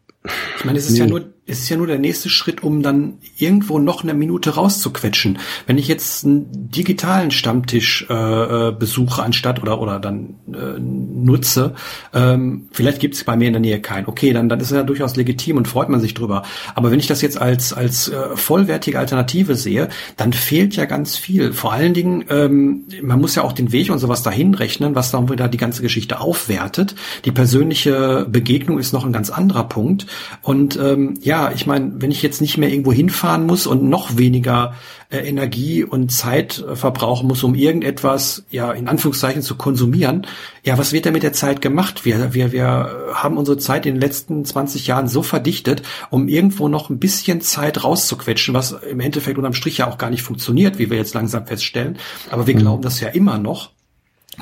ich meine, es ist nee. ja nur ist ja nur der nächste Schritt, um dann irgendwo noch eine Minute rauszuquetschen. Wenn ich jetzt einen digitalen Stammtisch äh, äh, besuche anstatt oder oder dann äh, nutze, ähm, vielleicht gibt es bei mir in der Nähe keinen. Okay, dann dann ist es ja durchaus legitim und freut man sich drüber. Aber wenn ich das jetzt als als äh, vollwertige Alternative sehe, dann fehlt ja ganz viel. Vor allen Dingen, ähm, man muss ja auch den Weg und sowas dahin rechnen, was dann wieder die ganze Geschichte aufwertet. Die persönliche Begegnung ist noch ein ganz anderer Punkt. Und ähm, ja, ja, ich meine, wenn ich jetzt nicht mehr irgendwo hinfahren muss und noch weniger äh, Energie und Zeit äh, verbrauchen muss, um irgendetwas, ja, in Anführungszeichen zu konsumieren, ja, was wird da mit der Zeit gemacht? Wir, wir, wir haben unsere Zeit in den letzten 20 Jahren so verdichtet, um irgendwo noch ein bisschen Zeit rauszuquetschen, was im Endeffekt unterm Strich ja auch gar nicht funktioniert, wie wir jetzt langsam feststellen. Aber wir mhm. glauben das ja immer noch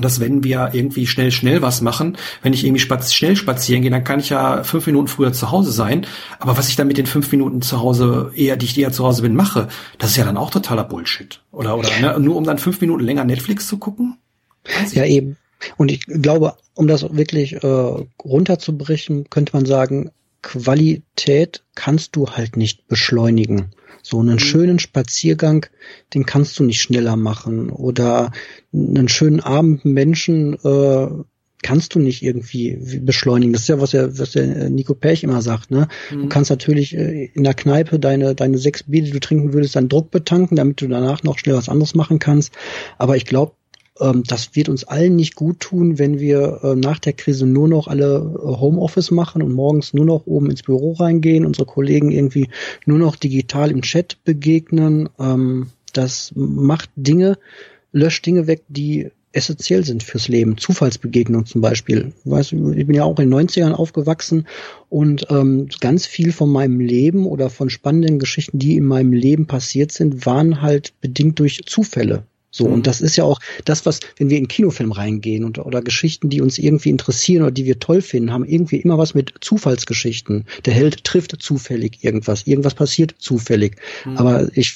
dass wenn wir irgendwie schnell, schnell was machen, wenn ich irgendwie spaz schnell spazieren gehe, dann kann ich ja fünf Minuten früher zu Hause sein. Aber was ich dann mit den fünf Minuten zu Hause, eher, die ich eher zu Hause bin, mache, das ist ja dann auch totaler Bullshit. Oder, oder, ne? nur um dann fünf Minuten länger Netflix zu gucken? Ja, eben. Und ich glaube, um das wirklich äh, runterzubrechen, könnte man sagen, Qualität kannst du halt nicht beschleunigen. So einen mhm. schönen Spaziergang, den kannst du nicht schneller machen. Oder einen schönen Abend Menschen äh, kannst du nicht irgendwie beschleunigen. Das ist ja, was der, was der Nico Perch immer sagt. Ne? Mhm. Du kannst natürlich äh, in der Kneipe deine, deine sechs Bier, die du trinken würdest, dann Druck betanken, damit du danach noch schnell was anderes machen kannst. Aber ich glaube, das wird uns allen nicht gut tun, wenn wir äh, nach der Krise nur noch alle äh, Homeoffice machen und morgens nur noch oben ins Büro reingehen, unsere Kollegen irgendwie nur noch digital im Chat begegnen. Ähm, das macht Dinge, löscht Dinge weg, die essentiell sind fürs Leben. Zufallsbegegnung zum Beispiel. Ich bin ja auch in den 90ern aufgewachsen und ähm, ganz viel von meinem Leben oder von spannenden Geschichten, die in meinem Leben passiert sind, waren halt bedingt durch Zufälle. So, mhm. und das ist ja auch das, was, wenn wir in Kinofilm reingehen und, oder Geschichten, die uns irgendwie interessieren oder die wir toll finden, haben irgendwie immer was mit Zufallsgeschichten. Der Held trifft zufällig irgendwas, irgendwas passiert zufällig. Mhm. Aber ich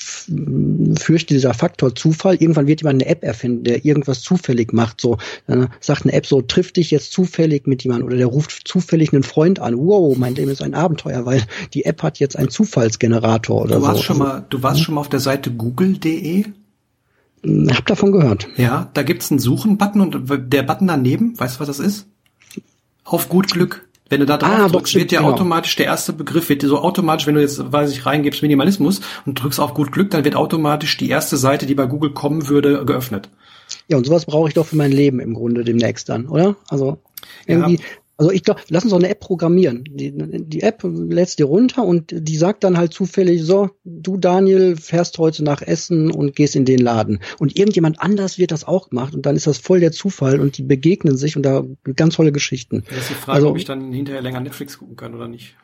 fürchte, dieser Faktor Zufall, irgendwann wird jemand eine App erfinden, der irgendwas zufällig macht. So, äh, sagt eine App so, trifft dich jetzt zufällig mit jemandem oder der ruft zufällig einen Freund an. Wow, mein Leben ist ein Abenteuer, weil die App hat jetzt einen Zufallsgenerator oder du warst so. Schon mal, du warst ja? schon mal auf der Seite google.de? Hab davon gehört. Ja, da gibt's einen Suchen-Button und der Button daneben, weißt du, was das ist? Auf gut Glück. Wenn du da drauf ah, drückst, wird dir genau. automatisch der erste Begriff, wird dir so automatisch, wenn du jetzt, weiß ich, reingibst Minimalismus und drückst auf gut Glück, dann wird automatisch die erste Seite, die bei Google kommen würde, geöffnet. Ja, und sowas brauche ich doch für mein Leben im Grunde demnächst dann, oder? Also irgendwie, ja. Also ich glaube, lass uns doch eine App programmieren. Die, die App lädst dir runter und die sagt dann halt zufällig, so, du Daniel fährst heute nach Essen und gehst in den Laden. Und irgendjemand anders wird das auch gemacht und dann ist das voll der Zufall und die begegnen sich und da ganz tolle Geschichten. Das ist die Frage, also, ob ich dann hinterher länger Netflix gucken kann oder nicht.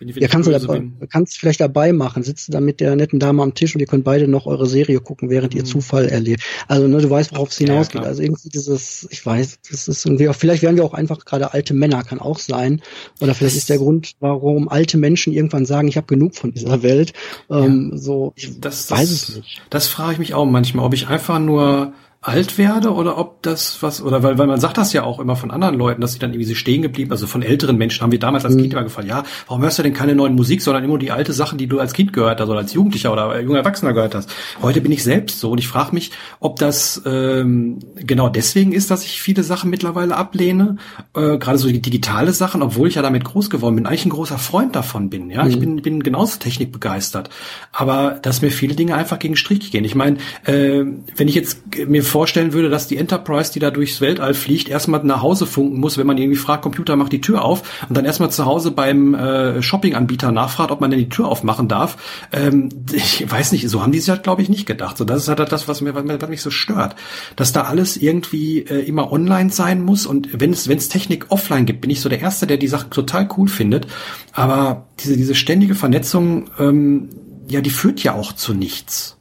Ja, kannst du dabei, kannst vielleicht dabei machen. Sitzt du dann mit der netten Dame am Tisch und ihr könnt beide noch eure Serie gucken, während mhm. ihr Zufall erlebt. Also, ne, du weißt, worauf es hinausgeht. Ja, also irgendwie dieses, ich weiß, das ist irgendwie, auch, vielleicht werden wir auch einfach gerade alte Männer, kann auch sein. Oder vielleicht ist der Grund, warum alte Menschen irgendwann sagen, ich habe genug von dieser Welt. Ähm, ja. So, ich das, weiß das, es nicht. Das frage ich mich auch manchmal, ob ich einfach nur alt werde oder ob das was, oder weil, weil man sagt das ja auch immer von anderen Leuten, dass sie dann irgendwie so stehen geblieben, also von älteren Menschen haben wir damals als mhm. Kind immer gefallen, ja, warum hörst du denn keine neuen Musik, sondern immer die alte Sachen, die du als Kind gehört hast oder als Jugendlicher oder junger Erwachsener gehört hast. Heute bin ich selbst so und ich frage mich, ob das ähm, genau deswegen ist, dass ich viele Sachen mittlerweile ablehne, äh, gerade so die digitale Sachen, obwohl ich ja damit groß geworden bin, eigentlich ein großer Freund davon bin, ja, mhm. ich bin, bin genauso technikbegeistert, aber dass mir viele Dinge einfach gegen Strich gehen. Ich meine, äh, wenn ich jetzt mir vorstellen würde, dass die Enterprise, die da durchs Weltall fliegt, erstmal nach Hause funken muss, wenn man irgendwie fragt, Computer macht die Tür auf und dann erstmal zu Hause beim äh, Shopping-Anbieter nachfragt, ob man denn die Tür aufmachen darf. Ähm, ich weiß nicht, so haben die sich halt, glaube ich, nicht gedacht. So, das ist halt das, was, mir, was mich so stört. Dass da alles irgendwie äh, immer online sein muss und wenn es, wenn es Technik offline gibt, bin ich so der Erste, der die Sachen total cool findet. Aber diese, diese ständige Vernetzung, ähm, ja, die führt ja auch zu nichts.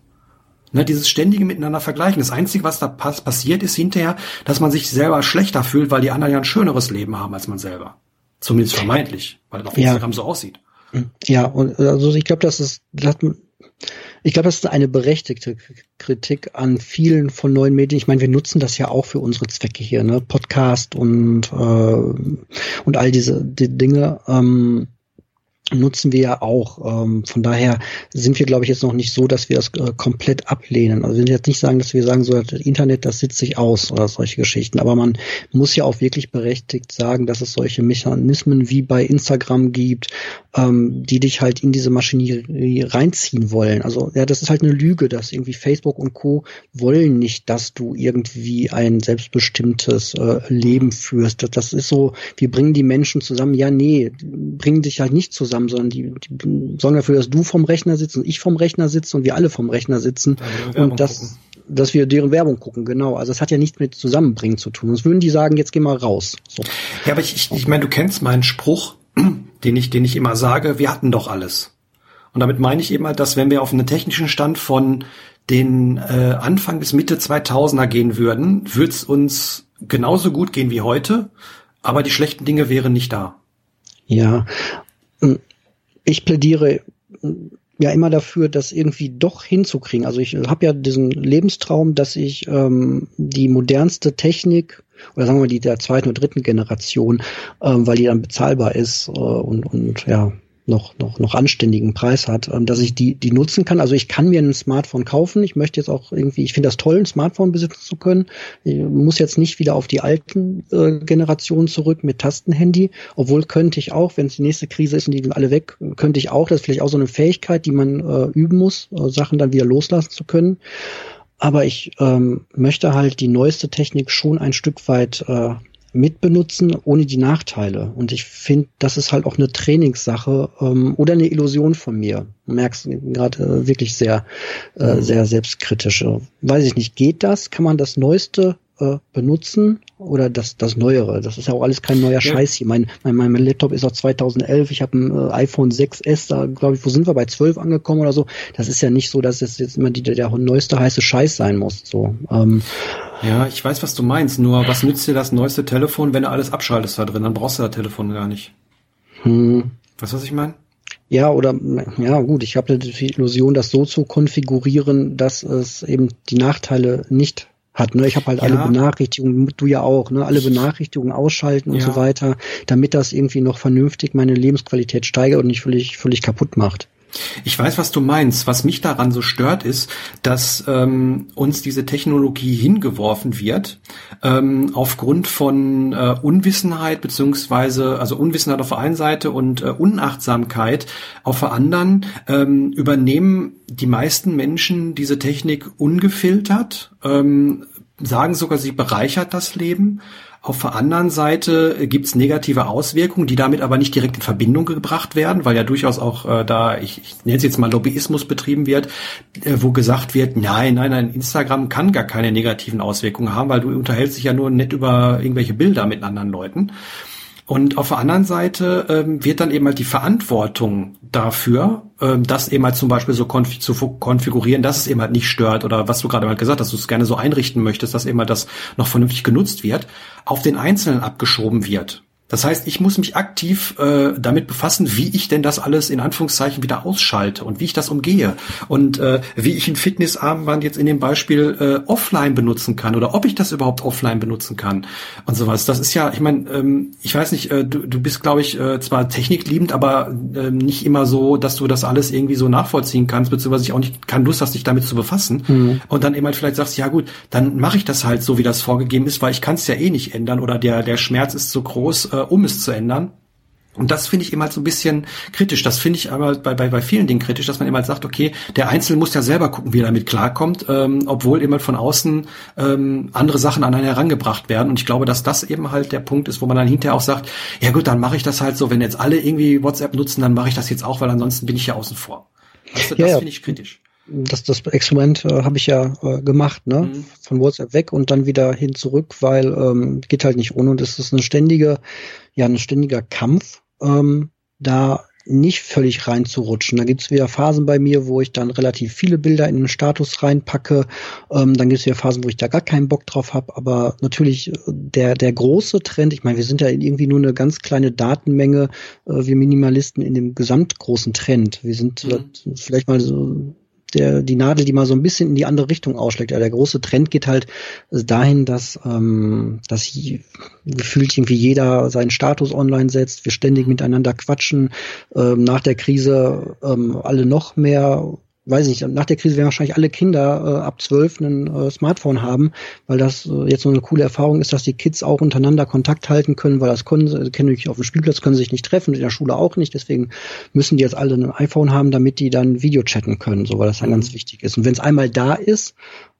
Ne, dieses ständige Miteinander vergleichen. Das Einzige, was da pass passiert, ist hinterher, dass man sich selber schlechter fühlt, weil die anderen ja ein schöneres Leben haben als man selber. Zumindest vermeintlich, weil das auf Instagram ja. so aussieht. Ja, und also ich glaube, das ist, ich glaube, das ist eine berechtigte Kritik an vielen von neuen Medien. Ich meine, wir nutzen das ja auch für unsere Zwecke hier, ne? Podcast und äh, und all diese die Dinge. Ähm, nutzen wir ja auch. Ähm, von daher sind wir, glaube ich, jetzt noch nicht so, dass wir das äh, komplett ablehnen. Also wir sind jetzt nicht sagen, dass wir sagen, so das Internet, das sitzt sich aus oder solche Geschichten. Aber man muss ja auch wirklich berechtigt sagen, dass es solche Mechanismen wie bei Instagram gibt, ähm, die dich halt in diese Maschinerie reinziehen wollen. Also ja, das ist halt eine Lüge, dass irgendwie Facebook und Co. wollen nicht, dass du irgendwie ein selbstbestimmtes äh, Leben führst. Das, ist so, wir bringen die Menschen zusammen. Ja, nee, bringen dich halt nicht zusammen zusammen, sondern die, die sorgen dafür, dass du vom Rechner sitzt und ich vom Rechner sitze und wir alle vom Rechner sitzen und das, dass wir deren Werbung gucken, genau. Also es hat ja nichts mit Zusammenbringen zu tun. Sonst würden die sagen, jetzt geh mal raus. So. Ja, aber ich, ich, ich meine, du kennst meinen Spruch, den ich, den ich immer sage, wir hatten doch alles. Und damit meine ich eben halt, dass wenn wir auf einen technischen Stand von den äh, Anfang bis Mitte 2000er gehen würden, würde es uns genauso gut gehen wie heute, aber die schlechten Dinge wären nicht da. Ja, ich plädiere ja immer dafür, das irgendwie doch hinzukriegen. Also ich habe ja diesen Lebenstraum, dass ich ähm, die modernste Technik oder sagen wir mal die der zweiten oder dritten Generation, ähm, weil die dann bezahlbar ist äh, und, und ja noch, noch, noch anständigen Preis hat, ähm, dass ich die, die nutzen kann. Also ich kann mir ein Smartphone kaufen. Ich möchte jetzt auch irgendwie, ich finde das toll, ein Smartphone besitzen zu können. Ich muss jetzt nicht wieder auf die alten äh, Generationen zurück mit Tastenhandy. Obwohl könnte ich auch, wenn es die nächste Krise ist und die alle weg, könnte ich auch, das ist vielleicht auch so eine Fähigkeit, die man äh, üben muss, äh, Sachen dann wieder loslassen zu können. Aber ich ähm, möchte halt die neueste Technik schon ein Stück weit äh, mitbenutzen, ohne die Nachteile. Und ich finde, das ist halt auch eine Trainingssache ähm, oder eine Illusion von mir. Du merkst gerade äh, wirklich sehr, äh, mhm. sehr selbstkritisch. Weiß ich nicht, geht das? Kann man das Neueste äh, benutzen oder das, das Neuere. Das ist ja auch alles kein neuer ja. Scheiß hier. Mein, mein, mein Laptop ist auch 2011. Ich habe ein äh, iPhone 6S, da glaube ich, wo sind wir bei 12 angekommen oder so. Das ist ja nicht so, dass es jetzt immer die, der, der neueste heiße Scheiß sein muss. So. Ähm, ja, ich weiß, was du meinst. Nur was nützt dir das neueste Telefon, wenn du alles abschaltest da drin? Dann brauchst du das Telefon gar nicht. Hm. Weißt du, was ich meine? Ja, oder ja gut, ich habe die Illusion, das so zu konfigurieren, dass es eben die Nachteile nicht hat. Ne? Ich habe halt ja. alle Benachrichtigungen, du ja auch, ne? alle Benachrichtigungen ausschalten und ja. so weiter, damit das irgendwie noch vernünftig meine Lebensqualität steigert und nicht völlig, völlig kaputt macht. Ich weiß, was du meinst. Was mich daran so stört, ist, dass ähm, uns diese Technologie hingeworfen wird ähm, aufgrund von äh, Unwissenheit beziehungsweise also Unwissenheit auf der einen Seite und äh, Unachtsamkeit auf der anderen ähm, übernehmen die meisten Menschen diese Technik ungefiltert, ähm, sagen sogar, sie bereichert das Leben auf der anderen Seite gibt es negative Auswirkungen, die damit aber nicht direkt in Verbindung gebracht werden, weil ja durchaus auch äh, da, ich, ich nenne es jetzt mal Lobbyismus betrieben wird, äh, wo gesagt wird, nein, nein, nein, Instagram kann gar keine negativen Auswirkungen haben, weil du unterhältst dich ja nur nett über irgendwelche Bilder mit anderen Leuten. Und auf der anderen Seite ähm, wird dann eben halt die Verantwortung dafür, ähm, das eben halt zum Beispiel so konf zu konfigurieren, dass es eben halt nicht stört oder was du gerade mal gesagt hast, dass du es gerne so einrichten möchtest, dass eben halt das noch vernünftig genutzt wird, auf den Einzelnen abgeschoben wird. Das heißt, ich muss mich aktiv äh, damit befassen, wie ich denn das alles in Anführungszeichen wieder ausschalte und wie ich das umgehe und äh, wie ich ein Fitnessarmband jetzt in dem Beispiel äh, offline benutzen kann oder ob ich das überhaupt offline benutzen kann und sowas. Das ist ja, ich meine, ähm, ich weiß nicht, äh, du, du bist, glaube ich, äh, zwar technikliebend, aber äh, nicht immer so, dass du das alles irgendwie so nachvollziehen kannst, beziehungsweise ich auch nicht keine Lust hast, dich damit zu befassen mhm. und dann eben halt vielleicht sagst, ja gut, dann mache ich das halt so, wie das vorgegeben ist, weil ich kann es ja eh nicht ändern oder der der Schmerz ist so groß. Äh, äh, um es zu ändern. Und das finde ich immer so ein bisschen kritisch. Das finde ich aber bei, bei, bei vielen Dingen kritisch, dass man immer sagt, okay, der Einzelne muss ja selber gucken, wie er damit klarkommt, ähm, obwohl immer von außen ähm, andere Sachen an einen herangebracht werden. Und ich glaube, dass das eben halt der Punkt ist, wo man dann hinterher auch sagt, ja gut, dann mache ich das halt so, wenn jetzt alle irgendwie WhatsApp nutzen, dann mache ich das jetzt auch, weil ansonsten bin ich ja außen vor. Also, das ja, finde ich kritisch das, das Experiment äh, habe ich ja äh, gemacht, ne? Mhm. Von WhatsApp weg und dann wieder hin zurück, weil ähm, geht halt nicht ohne und es ist eine ständige, ja, ein ständiger Kampf, ähm, da nicht völlig reinzurutschen. Da gibt's wieder Phasen bei mir, wo ich dann relativ viele Bilder in den Status reinpacke. Ähm, dann gibt's wieder Phasen, wo ich da gar keinen Bock drauf habe. Aber natürlich äh, der, der große Trend, ich meine, wir sind ja irgendwie nur eine ganz kleine Datenmenge, äh, wir Minimalisten in dem gesamtgroßen Trend. Wir sind mhm. vielleicht mal so der, die Nadel, die mal so ein bisschen in die andere Richtung ausschlägt. Ja, der große Trend geht halt dahin, dass, ähm, dass gefühlt irgendwie jeder seinen Status online setzt, wir ständig miteinander quatschen, ähm, nach der Krise ähm, alle noch mehr weiß nicht, nach der Krise werden wahrscheinlich alle Kinder äh, ab zwölf ein äh, Smartphone haben, weil das äh, jetzt so eine coole Erfahrung ist, dass die Kids auch untereinander Kontakt halten können, weil das können sie, kennen auf dem Spielplatz, können sich nicht treffen, in der Schule auch nicht, deswegen müssen die jetzt alle ein iPhone haben, damit die dann Video chatten können, so weil das dann mhm. ganz wichtig ist. Und wenn es einmal da ist,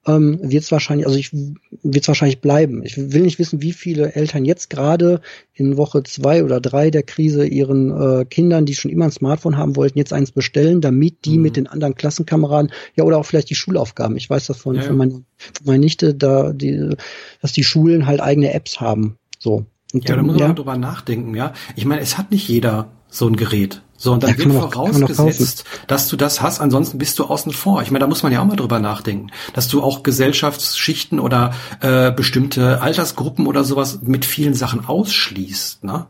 ähm, wird es wahrscheinlich, also ich wird es wahrscheinlich bleiben. Ich will nicht wissen, wie viele Eltern jetzt gerade in Woche zwei oder drei der Krise ihren äh, Kindern, die schon immer ein Smartphone haben wollten, jetzt eins bestellen, damit die mhm. mit den anderen Klassenkameraden, ja oder auch vielleicht die Schulaufgaben. Ich weiß das von, ja. von, meiner, von meiner Nichte, da die, dass die Schulen halt eigene Apps haben. So. Und ja, da muss man ja. drüber nachdenken, ja. Ich meine, es hat nicht jeder so ein Gerät. So, und dann ja, wird vorausgesetzt, dass du das hast, ansonsten bist du außen vor. Ich meine, da muss man ja auch mal drüber nachdenken, dass du auch Gesellschaftsschichten oder äh, bestimmte Altersgruppen oder sowas mit vielen Sachen ausschließt, ne?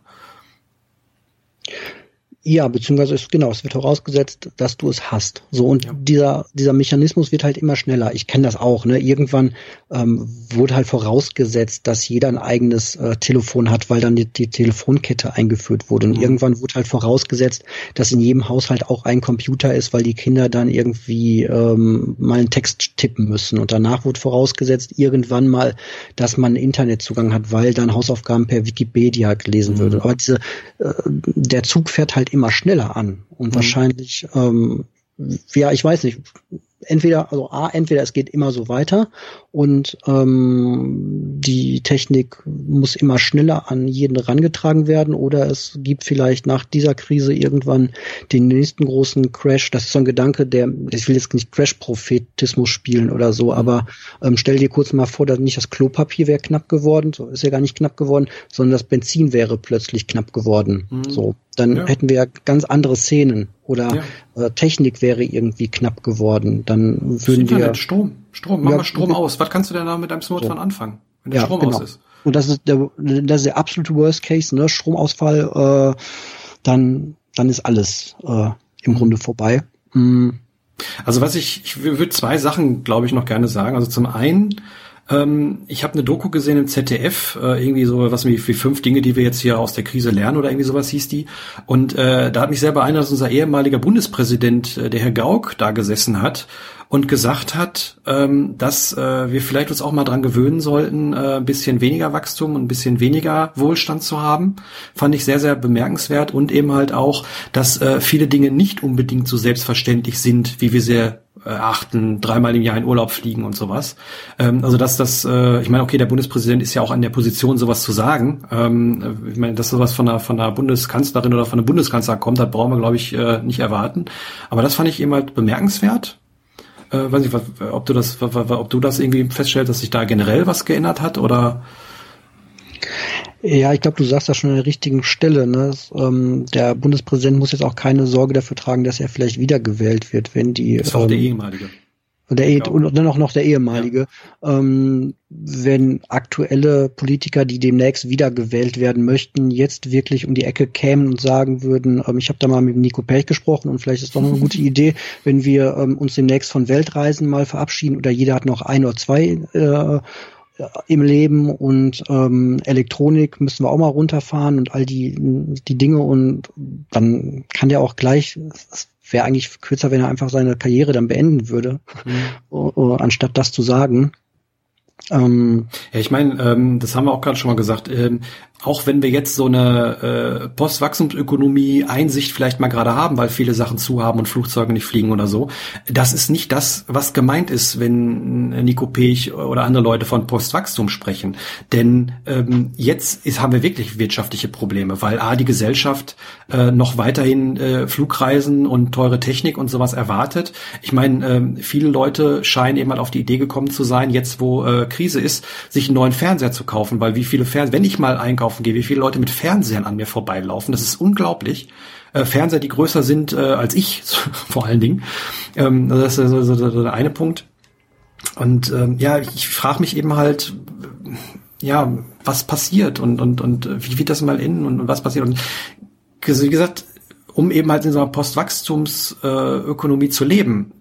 Ja, beziehungsweise ist genau, es wird vorausgesetzt, dass du es hast. So und ja. dieser dieser Mechanismus wird halt immer schneller. Ich kenne das auch. Ne, irgendwann ähm, wurde halt vorausgesetzt, dass jeder ein eigenes äh, Telefon hat, weil dann die, die Telefonkette eingeführt wurde. Und mhm. irgendwann wurde halt vorausgesetzt, dass in jedem Haushalt auch ein Computer ist, weil die Kinder dann irgendwie ähm, mal einen Text tippen müssen. Und danach wurde vorausgesetzt irgendwann mal, dass man Internetzugang hat, weil dann Hausaufgaben per Wikipedia gelesen mhm. würde. Aber diese äh, der Zug fährt halt immer schneller an und mhm. wahrscheinlich, ähm, ja, ich weiß nicht, entweder, also A, entweder es geht immer so weiter und ähm, die Technik muss immer schneller an jeden rangetragen werden oder es gibt vielleicht nach dieser Krise irgendwann den nächsten großen Crash. Das ist so ein Gedanke, der, ich will jetzt nicht Crash-Prophetismus spielen oder so, aber ähm, stell dir kurz mal vor, dass nicht das Klopapier wäre knapp geworden, so ist ja gar nicht knapp geworden, sondern das Benzin wäre plötzlich knapp geworden. Mhm. So, dann ja. hätten wir ja ganz andere Szenen oder ja. äh, Technik wäre irgendwie knapp geworden. Dann würden Internet, wir Strom, Strom, mach mal Strom aus. Was kannst du denn da mit deinem Smartphone so. anfangen, wenn der Strom genau. aus ist? Und das ist der, das ist der absolute Worst Case, ne? Stromausfall, äh, dann, dann ist alles äh, im Grunde vorbei. Mhm. Also was ich, ich würde zwei Sachen, glaube ich, noch gerne sagen. Also zum einen ähm, ich habe eine Doku gesehen im ZDF, äh, irgendwie so was wie, wie fünf Dinge, die wir jetzt hier aus der Krise lernen oder irgendwie sowas hieß die. Und äh, da hat mich sehr beeindruckt, dass unser ehemaliger Bundespräsident, äh, der Herr Gauck, da gesessen hat und gesagt hat, ähm, dass äh, wir vielleicht uns auch mal dran gewöhnen sollten, äh, ein bisschen weniger Wachstum und ein bisschen weniger Wohlstand zu haben. Fand ich sehr, sehr bemerkenswert und eben halt auch, dass äh, viele Dinge nicht unbedingt so selbstverständlich sind, wie wir sie achten, dreimal im Jahr in Urlaub fliegen und sowas. Ähm, also dass das, äh, ich meine, okay, der Bundespräsident ist ja auch an der Position, sowas zu sagen. Ähm, ich meine, dass sowas von einer, von einer Bundeskanzlerin oder von einem Bundeskanzler kommt, das brauchen wir, glaube ich, äh, nicht erwarten. Aber das fand ich eben halt bemerkenswert. Äh, weiß nicht, ob du das, ob du das irgendwie feststellst, dass sich da generell was geändert hat oder ja, ich glaube, du sagst das schon an der richtigen Stelle. Ne? ähm, der Bundespräsident muss jetzt auch keine Sorge dafür tragen, dass er vielleicht wiedergewählt wird, wenn die. Das war ähm, der ehemalige. Der e und dann auch noch der ehemalige. Ja. Ähm, wenn aktuelle Politiker, die demnächst wiedergewählt werden möchten, jetzt wirklich um die Ecke kämen und sagen würden, ähm, ich habe da mal mit Nico Pech gesprochen und vielleicht ist doch noch eine gute Idee, wenn wir ähm, uns demnächst von Weltreisen mal verabschieden oder jeder hat noch ein oder zwei äh, im Leben und ähm, Elektronik müssen wir auch mal runterfahren und all die, die Dinge und dann kann der auch gleich, wäre eigentlich kürzer, wenn er einfach seine Karriere dann beenden würde, mhm. anstatt das zu sagen. Ähm, ja, ich meine, ähm, das haben wir auch gerade schon mal gesagt. Ähm, auch wenn wir jetzt so eine äh, Postwachstumsökonomie Einsicht vielleicht mal gerade haben, weil viele Sachen zu haben und Flugzeuge nicht fliegen oder so, das ist nicht das, was gemeint ist, wenn Nico Pech oder andere Leute von Postwachstum sprechen. Denn ähm, jetzt ist, haben wir wirklich wirtschaftliche Probleme, weil a die Gesellschaft äh, noch weiterhin äh, Flugreisen und teure Technik und sowas erwartet. Ich meine, ähm, viele Leute scheinen eben mal auf die Idee gekommen zu sein, jetzt wo äh, Krise ist, sich einen neuen Fernseher zu kaufen, weil wie viele Fernseher, wenn ich mal einkaufen gehe, wie viele Leute mit Fernsehern an mir vorbeilaufen, das ist unglaublich. Äh, Fernseher, die größer sind äh, als ich, vor allen Dingen. Ähm, das ist also der eine Punkt. Und ähm, ja, ich frage mich eben halt, ja, was passiert und und und wie wird das mal in und, und was passiert und wie gesagt, um eben halt in so einer Postwachstumsökonomie äh, zu leben,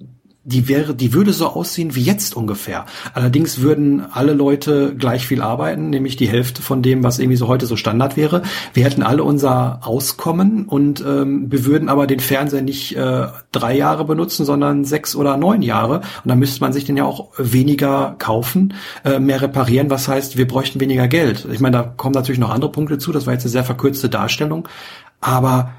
die wäre, die würde so aussehen wie jetzt ungefähr. Allerdings würden alle Leute gleich viel arbeiten, nämlich die Hälfte von dem, was irgendwie so heute so Standard wäre. Wir hätten alle unser Auskommen und ähm, wir würden aber den Fernseher nicht äh, drei Jahre benutzen, sondern sechs oder neun Jahre. Und dann müsste man sich den ja auch weniger kaufen, äh, mehr reparieren, was heißt, wir bräuchten weniger Geld. Ich meine, da kommen natürlich noch andere Punkte zu. Das war jetzt eine sehr verkürzte Darstellung. Aber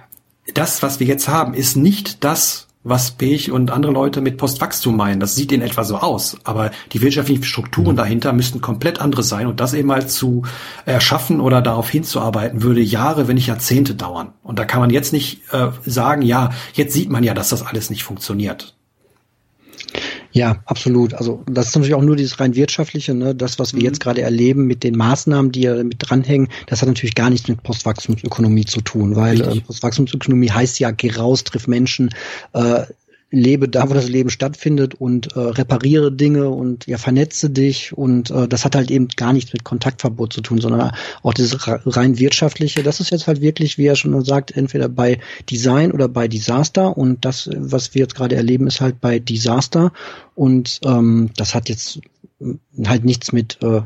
das, was wir jetzt haben, ist nicht das, was Pech und andere Leute mit Postwachstum meinen. Das sieht in etwa so aus. Aber die wirtschaftlichen Strukturen mhm. dahinter müssten komplett andere sein. Und das eben mal zu erschaffen oder darauf hinzuarbeiten, würde Jahre, wenn nicht Jahrzehnte dauern. Und da kann man jetzt nicht äh, sagen, ja, jetzt sieht man ja, dass das alles nicht funktioniert. Ja, absolut. Also das ist natürlich auch nur dieses rein wirtschaftliche, ne? das, was wir mhm. jetzt gerade erleben mit den Maßnahmen, die ja mit dranhängen, das hat natürlich gar nichts mit Postwachstumsökonomie zu tun, weil äh, Postwachstumsökonomie heißt ja, geh raus, triff Menschen, äh, lebe da, wo das Leben stattfindet und äh, repariere Dinge und ja, vernetze dich und äh, das hat halt eben gar nichts mit Kontaktverbot zu tun, sondern auch dieses rein wirtschaftliche, das ist jetzt halt wirklich, wie er schon sagt, entweder bei Design oder bei Disaster. Und das, was wir jetzt gerade erleben, ist halt bei Disaster. Und ähm, das hat jetzt halt nichts mit äh,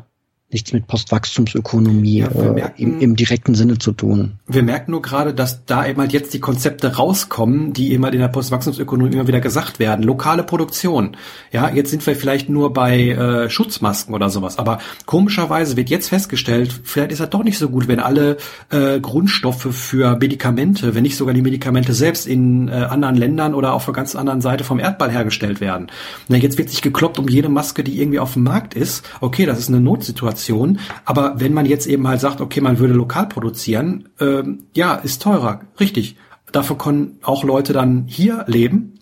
nichts mit Postwachstumsökonomie ja, äh, merken, im, im, direkten Sinne zu tun. Wir merken nur gerade, dass da eben halt jetzt die Konzepte rauskommen, die eben halt in der Postwachstumsökonomie immer wieder gesagt werden. Lokale Produktion. Ja, jetzt sind wir vielleicht nur bei äh, Schutzmasken oder sowas, aber komischerweise wird jetzt festgestellt, vielleicht ist das doch nicht so gut, wenn alle äh, Grundstoffe für Medikamente, wenn nicht sogar die Medikamente selbst in äh, anderen Ländern oder auf der ganz anderen Seite vom Erdball hergestellt werden. Na, jetzt wird sich gekloppt um jede Maske, die irgendwie auf dem Markt ist. Okay, das ist eine Notsituation Produktion. Aber wenn man jetzt eben halt sagt, okay, man würde lokal produzieren, ähm, ja, ist teurer, richtig. Dafür können auch Leute dann hier leben.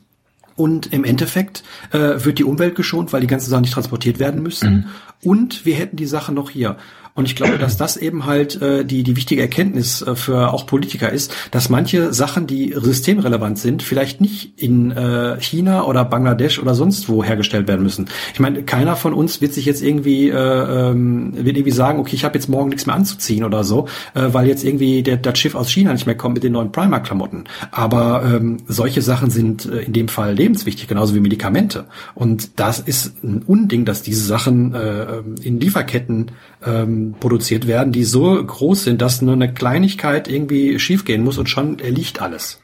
Und im Endeffekt äh, wird die Umwelt geschont, weil die ganzen Sachen nicht transportiert werden müssen. Mhm. Und wir hätten die Sache noch hier. Und ich glaube, dass das eben halt äh, die, die wichtige Erkenntnis äh, für auch Politiker ist, dass manche Sachen, die systemrelevant sind, vielleicht nicht in äh, China oder Bangladesch oder sonst wo hergestellt werden müssen. Ich meine, keiner von uns wird sich jetzt irgendwie, äh, ähm, wird irgendwie sagen, okay, ich habe jetzt morgen nichts mehr anzuziehen oder so, äh, weil jetzt irgendwie der, das Schiff aus China nicht mehr kommt mit den neuen Primer-Klamotten. Aber ähm, solche Sachen sind äh, in dem Fall lebenswichtig, genauso wie Medikamente. Und das ist ein Unding, dass diese Sachen äh, in Lieferketten ähm, produziert werden, die so groß sind, dass nur eine Kleinigkeit irgendwie schiefgehen muss und schon erliegt alles.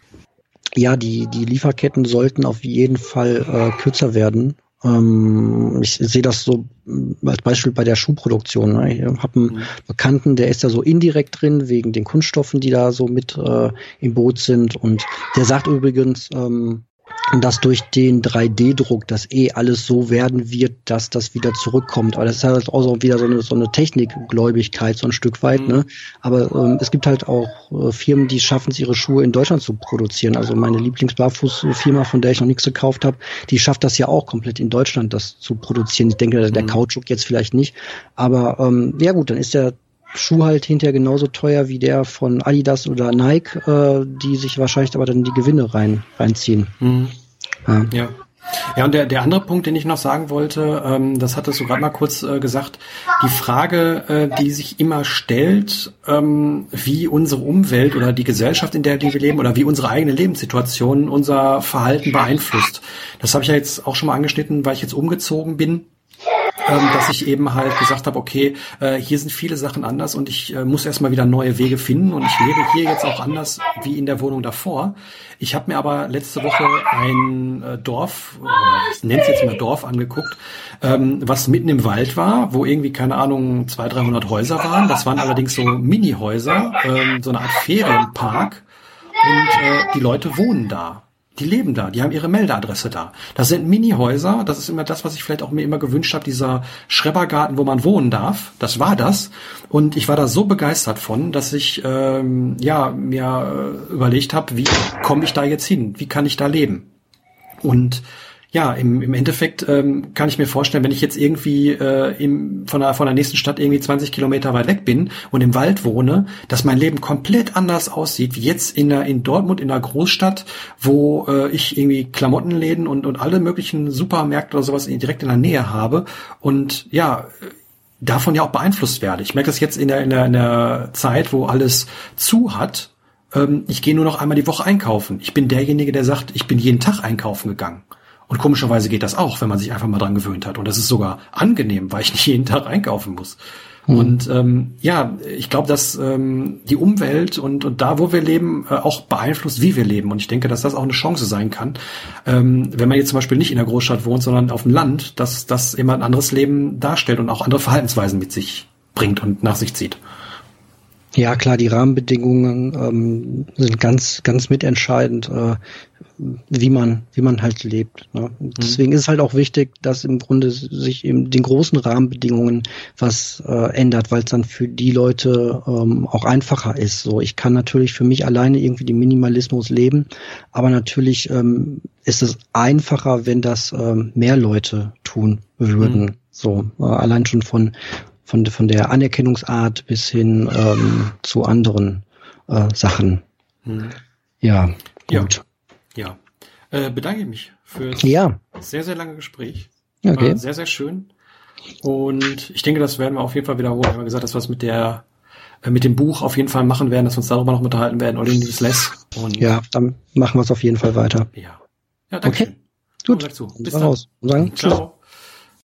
Ja, die, die Lieferketten sollten auf jeden Fall äh, kürzer werden. Ähm, ich sehe das so mm, als Beispiel bei der Schuhproduktion. Ne? Ich habe einen mhm. Bekannten, der ist da so indirekt drin, wegen den Kunststoffen, die da so mit äh, im Boot sind. Und der sagt übrigens, ähm, dass durch den 3D-Druck das eh alles so werden wird, dass das wieder zurückkommt. Aber das ist halt auch so wieder so eine, so eine Technikgläubigkeit, so ein Stück weit. Mhm. Ne? Aber ähm, es gibt halt auch äh, Firmen, die schaffen es, ihre Schuhe in Deutschland zu produzieren. Also meine Lieblingsbarfußfirma, von der ich noch nichts gekauft habe, die schafft das ja auch komplett in Deutschland, das zu produzieren. Ich denke, der mhm. Kautschuk jetzt vielleicht nicht. Aber ähm, ja gut, dann ist der Schuh halt hinterher genauso teuer wie der von Adidas oder Nike, äh, die sich wahrscheinlich aber dann die Gewinne rein reinziehen. Mhm. Ja. ja. Ja, und der, der andere Punkt, den ich noch sagen wollte, ähm, das hattest du gerade mal kurz äh, gesagt, die Frage, äh, die sich immer stellt, ähm, wie unsere Umwelt oder die Gesellschaft, in der wir leben, oder wie unsere eigene Lebenssituation unser Verhalten beeinflusst. Das habe ich ja jetzt auch schon mal angeschnitten, weil ich jetzt umgezogen bin ähm, dass ich eben halt gesagt habe, okay, äh, hier sind viele Sachen anders und ich äh, muss erstmal wieder neue Wege finden und ich lebe hier jetzt auch anders wie in der Wohnung davor. Ich habe mir aber letzte Woche ein äh, Dorf, ich nenne es jetzt mal Dorf, angeguckt, ähm, was mitten im Wald war, wo irgendwie, keine Ahnung, 200, 300 Häuser waren. Das waren allerdings so Mini-Häuser, ähm, so eine Art Ferienpark und äh, die Leute wohnen da. Die leben da, die haben ihre Meldeadresse da. Das sind Mini-Häuser, das ist immer das, was ich vielleicht auch mir immer gewünscht habe, dieser Schrebergarten, wo man wohnen darf. Das war das. Und ich war da so begeistert von, dass ich ähm, ja mir äh, überlegt habe, wie komme ich da jetzt hin? Wie kann ich da leben? Und ja, im, im Endeffekt ähm, kann ich mir vorstellen, wenn ich jetzt irgendwie äh, im, von, der, von der nächsten Stadt irgendwie 20 Kilometer weit weg bin und im Wald wohne, dass mein Leben komplett anders aussieht, wie jetzt in, der, in Dortmund, in einer Großstadt, wo äh, ich irgendwie Klamottenläden und, und alle möglichen Supermärkte oder sowas direkt in der Nähe habe und ja, davon ja auch beeinflusst werde. Ich merke das jetzt in der, in der, in der Zeit, wo alles zu hat. Ähm, ich gehe nur noch einmal die Woche einkaufen. Ich bin derjenige, der sagt, ich bin jeden Tag einkaufen gegangen. Und komischerweise geht das auch, wenn man sich einfach mal dran gewöhnt hat. Und das ist sogar angenehm, weil ich nicht jeden Tag einkaufen muss. Mhm. Und ähm, ja, ich glaube, dass ähm, die Umwelt und, und da, wo wir leben, äh, auch beeinflusst, wie wir leben. Und ich denke, dass das auch eine Chance sein kann, ähm, wenn man jetzt zum Beispiel nicht in der Großstadt wohnt, sondern auf dem Land, dass das immer ein anderes Leben darstellt und auch andere Verhaltensweisen mit sich bringt und nach sich zieht. Ja, klar, die Rahmenbedingungen ähm, sind ganz, ganz mitentscheidend, äh, wie man, wie man halt lebt. Ne? Mhm. Deswegen ist es halt auch wichtig, dass im Grunde sich in den großen Rahmenbedingungen was äh, ändert, weil es dann für die Leute ähm, auch einfacher ist. So, ich kann natürlich für mich alleine irgendwie den Minimalismus leben, aber natürlich ähm, ist es einfacher, wenn das ähm, mehr Leute tun würden. Mhm. So, äh, allein schon von von, von der Anerkennungsart bis hin ähm, zu anderen äh, Sachen. Hm. Ja, gut. Ja. Ja. äh, bedanke ich mich für das Ja, sehr, sehr lange Gespräch. okay. War sehr, sehr schön. Und ich denke, das werden wir auf jeden Fall wiederholen. Wir haben gesagt, dass wir es mit der äh, mit dem Buch auf jeden Fall machen werden, dass wir uns darüber noch unterhalten werden, oder in dieses Less. Und Ja, dann machen wir es auf jeden Fall weiter. ja. Ja, danke Okay, schön. Gut, Bis dann. raus. Und sagen, tschüss. Ciao.